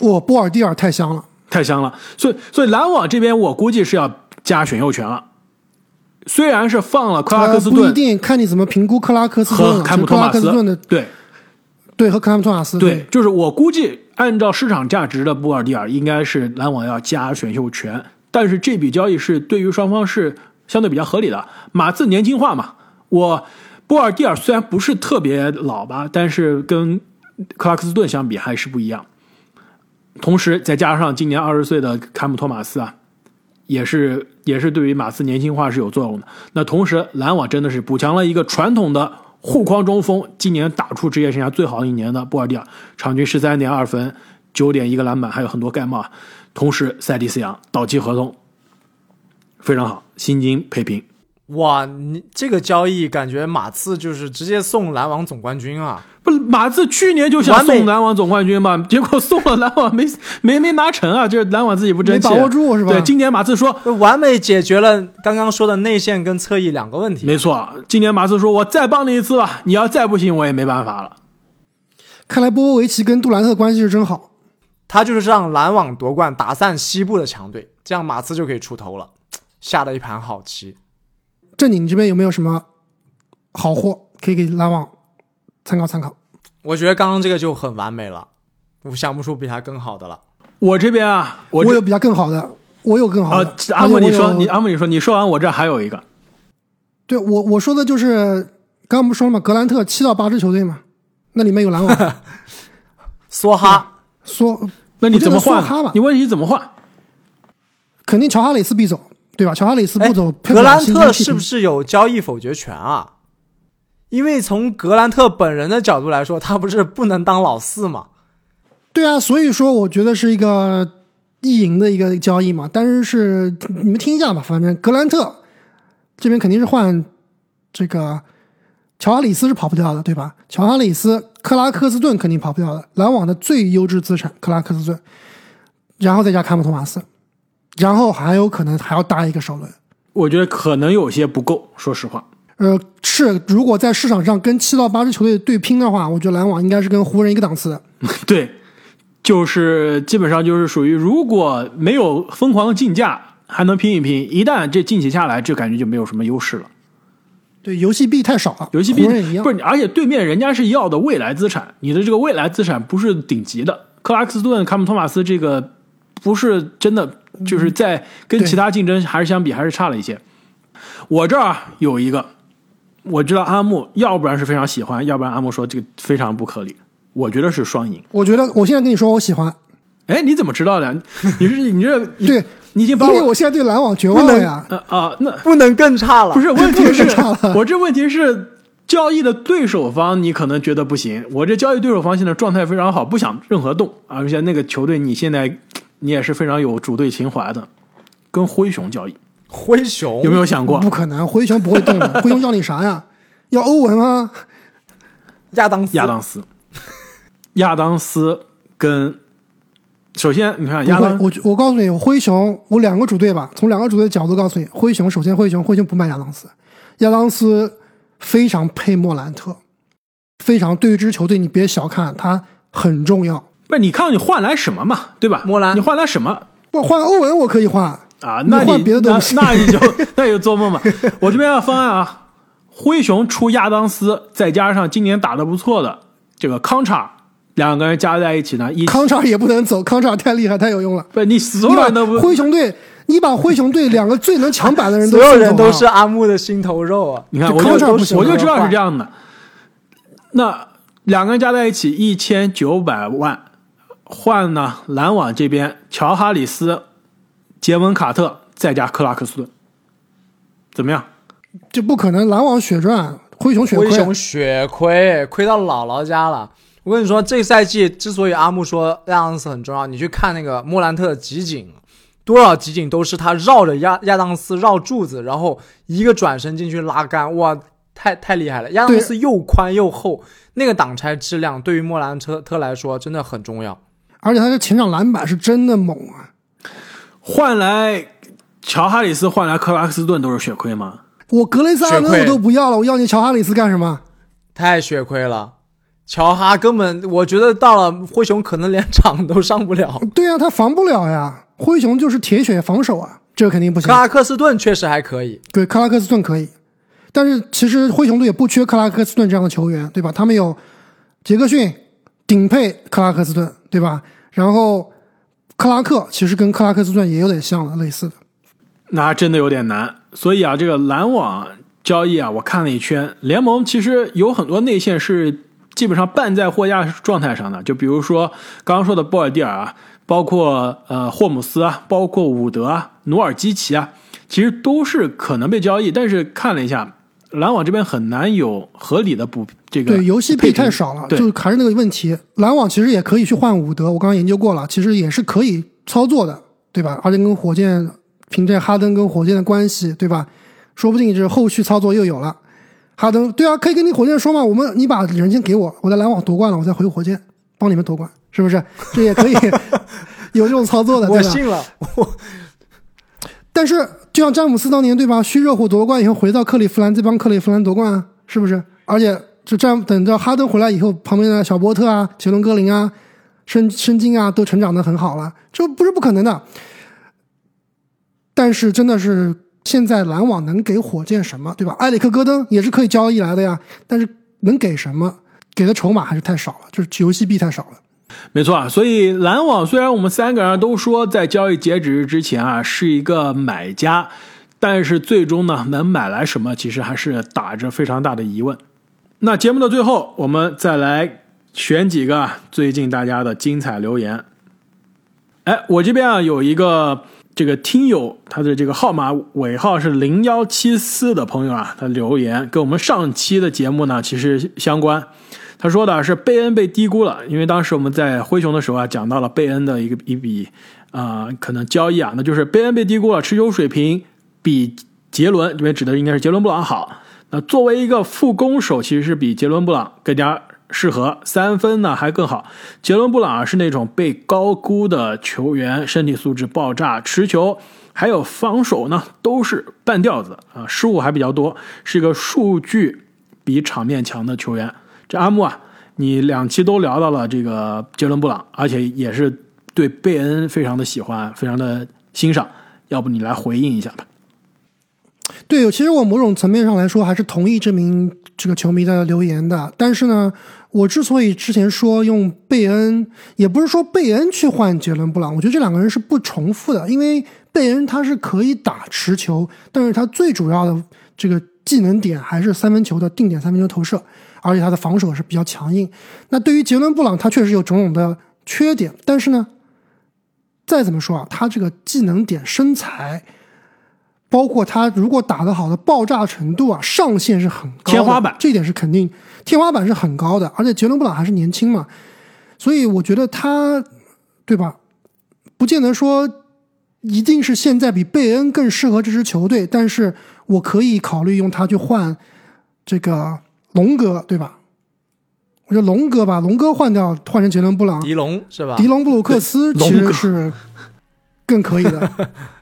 哇，波尔蒂尔太香了。太香了。所以，所以篮网这边我估计是要加选秀权了。虽然是放了克拉克斯呃、不一定，看你怎么评估克拉克斯顿了。和克拉托马斯克斯顿的，对对和克拉姆托马斯对，就是我估计按照市场价值的波尔蒂尔应该是篮网要加选秀权，但是这笔交易是对于双方是相对比较合理的。马刺年轻化嘛，我波尔蒂尔虽然不是特别老吧，但是跟克拉克斯顿相比还是不一样。同时再加上今年二十岁的坎姆托马斯啊，也是也是对于马刺年轻化是有作用的。那同时，篮网真的是补强了一个传统的护框中锋，今年打出职业生涯最好的一年的波尔蒂尔，场均十三点二分，九点一个篮板，还有很多盖帽。同时，塞蒂斯杨到期合同非常好，薪金配平。哇，你这个交易感觉马刺就是直接送篮网总冠军啊！不，马刺去年就想送篮网总冠军嘛，结果送了篮网没没没拿成啊，就是篮网自己不争气，没把握住是吧对，今年马刺说，完美解决了刚刚说的内线跟侧翼两个问题。没错，今年马刺说我再帮你一次吧，你要再不行我也没办法了。看来波波维奇跟杜兰特关系是真好。他就是让篮网夺冠，打散西部的强队，这样马刺就可以出头了，下了一盘好棋。正经，你这边有没有什么好货可以给篮网参考参考？我觉得刚刚这个就很完美了，我想不出比他更好的了。我这边啊，我我有比他更好的，我有更好啊的。，阿木而且我有你说，你阿木你说，你说完我这还有一个，对我我说的就是刚刚不是说了吗？格兰特七到八支球队嘛，那里面有篮网，梭哈，梭那你怎么换？你问题怎么换？肯定乔哈里斯必走，对吧？乔哈里斯哎不走，格兰特是是不是有交易否决权啊？因为从格兰特本人的角度来说，他不是不能当老四吗？对啊，所以说我觉得是一个意淫的一个交易嘛。但是是你们听一下吧，反正格兰特这边肯定是换这个乔哈里斯是跑不掉的，对吧？乔哈里斯、克拉克斯顿肯定跑不掉的，篮网的最优质资产克拉克斯顿，然后再加卡姆托马斯，然后还有可能还要搭一个首轮。我觉得可能有些不够，说实话。呃，是，如果在市场上跟七到八支球队对拼的话，我觉得篮网应该是跟湖人一个档次的。对，就是基本上就是属于，如果没有疯狂的竞价，还能拼一拼。一旦这竞起下来，这感觉就没有什么优势了。对，游戏币太少了，游戏币不。是，而且对面人家是要的未来资产，你的这个未来资产不是顶级的。克拉克斯顿、卡姆托马斯这个不是真的，就是在跟其他竞争还是相比还是差了一些。我这儿有一个，我知道阿木要不然是非常喜欢，要不然阿木说这个非常不合理。我觉得是双赢。我觉得我现在跟你说，我喜欢，哎，你怎么知道的？你是你这对，你已经把我因为我现在对篮网绝望了呀。呃啊，那不能更差了。不是问题是 我这问题是交易的对手方，你可能觉得不行。我这交易对手方现在状态非常好，不想任何动，而且那个球队你现在你也是非常有主队情怀的，跟灰熊交易灰熊有没有想过不？可能，灰熊不会动的。灰熊要你啥呀？要欧文吗？亚当斯？亚当斯，亚当斯跟首先你看亚当，会我我告诉你，灰熊我两个主队吧，从两个主队的角度告诉你，灰熊首先灰熊灰熊不卖亚当斯，亚当斯非常配莫兰特，非常对于这支球队你别小看他很重要。不是你看你换来什么嘛，对吧？莫兰你换来什么？我换欧文我可以换，啊，那你换别的东西那那你就 那你就做梦吧。我这边的方案啊，灰熊出亚当斯，再加上今年打的不错的这个康查，两个人加在一起呢，一康查也不能走，康查太厉害太有用了。不，你所你把有人都不，灰熊队，你把灰熊队两个最能抢板的人都所有人都是阿木的心头肉啊！你看我就我就知道是这样的。那两个人加在一起一千九百万，换呢篮网这边乔哈里斯、杰文卡特再加克拉克斯顿，怎么样？这不可能，篮网血赚，灰熊血亏。灰熊血亏，亏到姥姥家了。我跟你说，这赛季之所以阿木说亚当斯很重要，你去看那个莫兰特的集锦，多少集锦都是他绕着亚亚当斯绕柱子，然后一个转身进去拉杆，哇，太太厉害了！亚当斯又宽又厚，那个挡拆质量对于莫兰特特来说真的很重要。而且他的前场篮板是真的猛啊！换来乔哈里斯，换来克拉克斯顿都是血亏吗？我格雷斯阿伦我都不要了，我要你乔哈里斯干什么？太血亏了，乔哈根本我觉得到了灰熊可能连场都上不了。对啊，他防不了呀。灰熊就是铁血防守啊，这个肯定不行克。拉克斯顿确实还可以，对，克拉克斯顿可以，但是其实灰熊队也不缺克拉克斯顿这样的球员，对吧？他们有杰克逊顶配克拉克斯顿，对吧？然后克拉克其实跟克拉克斯顿也有点像了，类似的。那真的有点难。所以啊，这个篮网交易啊，我看了一圈，联盟其实有很多内线是基本上半在货架状态上的。就比如说刚刚说的波尔蒂尔啊，包括呃霍姆斯啊，包括伍德啊、努尔基奇啊，其实都是可能被交易，但是看了一下，篮网这边很难有合理的补这个对，游戏币太少了，对就还是那个问题。篮网其实也可以去换伍德，我刚刚研究过了，其实也是可以操作的，对吧？而且跟火箭凭借哈登跟火箭的关系，对吧？说不定这后续操作又有了。哈登，对啊，可以跟你火箭说嘛，我们你把人先给我，我在篮网夺冠了，我再回火箭帮你们夺冠，是不是？这也可以 有这种操作的，对吧？我信了，我 但是就像詹姆斯当年对吧，虚热火夺冠以后回到克利夫兰，再帮克利夫兰夺冠啊，是不是？而且就詹等到哈登回来以后，旁边的小波特啊、杰伦格林啊、申申京啊都成长的很好了，这不是不可能的。但是真的是现在篮网能给火箭什么，对吧？埃里克戈登也是可以交易来的呀，但是能给什么？给的筹码还是太少了，就是游戏币太少了。没错啊，所以篮网虽然我们三个人都说在交易截止日之前啊是一个买家，但是最终呢能买来什么，其实还是打着非常大的疑问。那节目的最后，我们再来选几个最近大家的精彩留言。哎，我这边啊有一个这个听友，他的这个号码尾号是零幺七四的朋友啊，他留言跟我们上期的节目呢其实相关。他说的是贝恩被低估了，因为当时我们在灰熊的时候啊，讲到了贝恩的一个一笔啊、可能交易啊，那就是贝恩被低估了，持球水平比杰伦这边指的应该是杰伦布朗好。那作为一个副攻手，其实是比杰伦布朗更加适合，三分呢还更好。杰伦布朗是那种被高估的球员，身体素质爆炸，持球还有防守呢都是半吊子啊，失误还比较多，是一个数据比场面强的球员。这阿木啊，你两期都聊到了这个杰伦布朗，而且也是对贝恩非常的喜欢，非常的欣赏，要不你来回应一下吧？对，其实我某种层面上来说还是同意这名这个球迷的留言的。但是呢，我之所以之前说用贝恩，也不是说贝恩去换杰伦布朗，我觉得这两个人是不重复的，因为贝恩他是可以打持球，但是他最主要的这个技能点还是三分球的定点三分球投射，而且他的防守是比较强硬。那对于杰伦布朗，他确实有种种的缺点，但是呢，再怎么说啊，他这个技能点、身材。包括他如果打得好的爆炸程度啊，上限是很高的，天花板这一点是肯定，天花板是很高的。而且杰伦布朗还是年轻嘛，所以我觉得他，对吧？不见得说一定是现在比贝恩更适合这支球队，但是我可以考虑用他去换这个龙哥，对吧？我觉得龙哥把龙哥换掉，换成杰伦布朗，迪龙是吧？迪龙布鲁克斯其实是更可以的。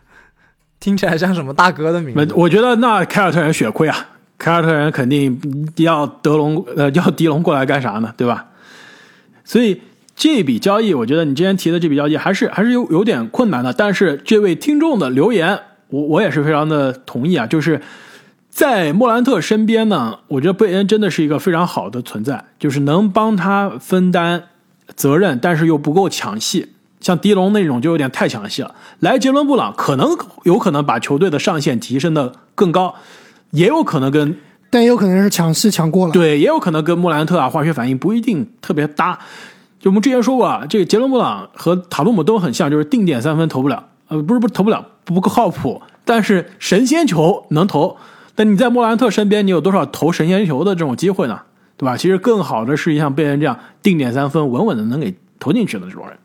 听起来像什么大哥的名字？我觉得那凯尔特人血亏啊，凯尔特人肯定要德龙呃要迪龙过来干啥呢？对吧？所以这笔交易，我觉得你之前提的这笔交易还是还是有有点困难的。但是这位听众的留言，我我也是非常的同意啊，就是在莫兰特身边呢，我觉得贝恩真的是一个非常好的存在，就是能帮他分担责任，但是又不够抢戏。像迪龙那种就有点太抢戏了。来杰伦布朗可能有可能把球队的上限提升的更高，也有可能跟但也有可能是抢戏抢过了。对，也有可能跟莫兰特啊化学反应不一定特别搭。就我们之前说过啊，这个杰伦布朗和塔图姆都很像，就是定点三分投不了，呃，不是不是投不了，不够靠谱，但是神仙球能投。但你在莫兰特身边，你有多少投神仙球的这种机会呢？对吧？其实更好的是像贝恩这样定点三分，稳稳的能给投进去的这种人。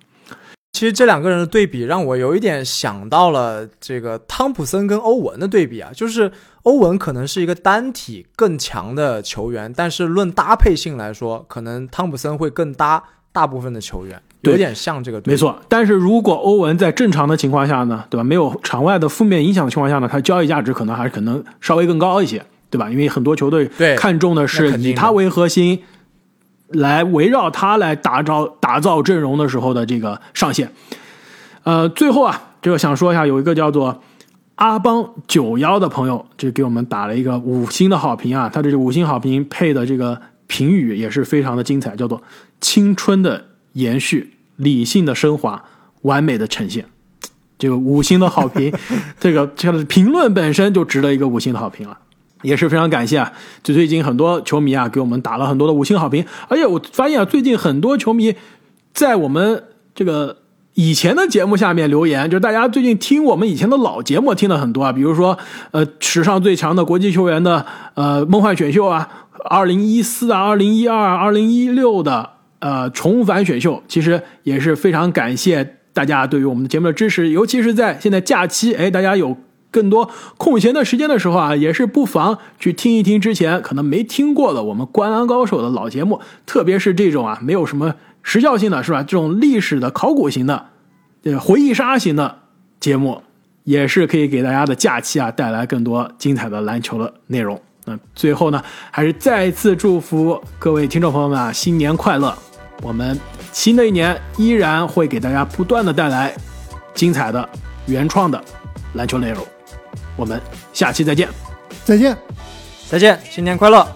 其实这两个人的对比让我有一点想到了这个汤普森跟欧文的对比啊，就是欧文可能是一个单体更强的球员，但是论搭配性来说，可能汤普森会更搭大部分的球员，有点像这个对。没错，但是如果欧文在正常的情况下呢，对吧？没有场外的负面影响的情况下呢，他交易价值可能还是可能稍微更高一些，对吧？因为很多球队对看重的是以他为核心，来围绕他来打造打造阵容的时候的这个上限。呃，最后啊，这个想说一下，有一个叫做阿邦九幺的朋友，这给我们打了一个五星的好评啊，他这个五星好评配的这个评语也是非常的精彩，叫做青春的延续，理性的升华，完美的呈现。这个五星的好评，这个这个评论本身就值得一个五星的好评了，也是非常感谢啊！就最近很多球迷啊给我们打了很多的五星好评，而且我发现啊，最近很多球迷在我们这个以前的节目下面留言，就是大家最近听我们以前的老节目听了很多啊，比如说呃史上最强的国际球员的呃梦幻选秀啊，二零一四啊，二零一二、二零一六的呃重返选秀，其实也是非常感谢大家对于我们的节目的支持，尤其是在现在假期，哎，大家有更多空闲的时间的时候啊，也是不妨去听一听之前可能没听过的我们《灌篮高手》的老节目，特别是这种啊没有什么。时效性的是吧？这种历史的考古型的，呃，回忆杀型的节目，也是可以给大家的假期啊带来更多精彩的篮球的内容。那最后呢，还是再次祝福各位听众朋友们啊，新年快乐！我们新的一年依然会给大家不断的带来精彩的原创的篮球内容。我们下期再见，再见，再见，新年快乐！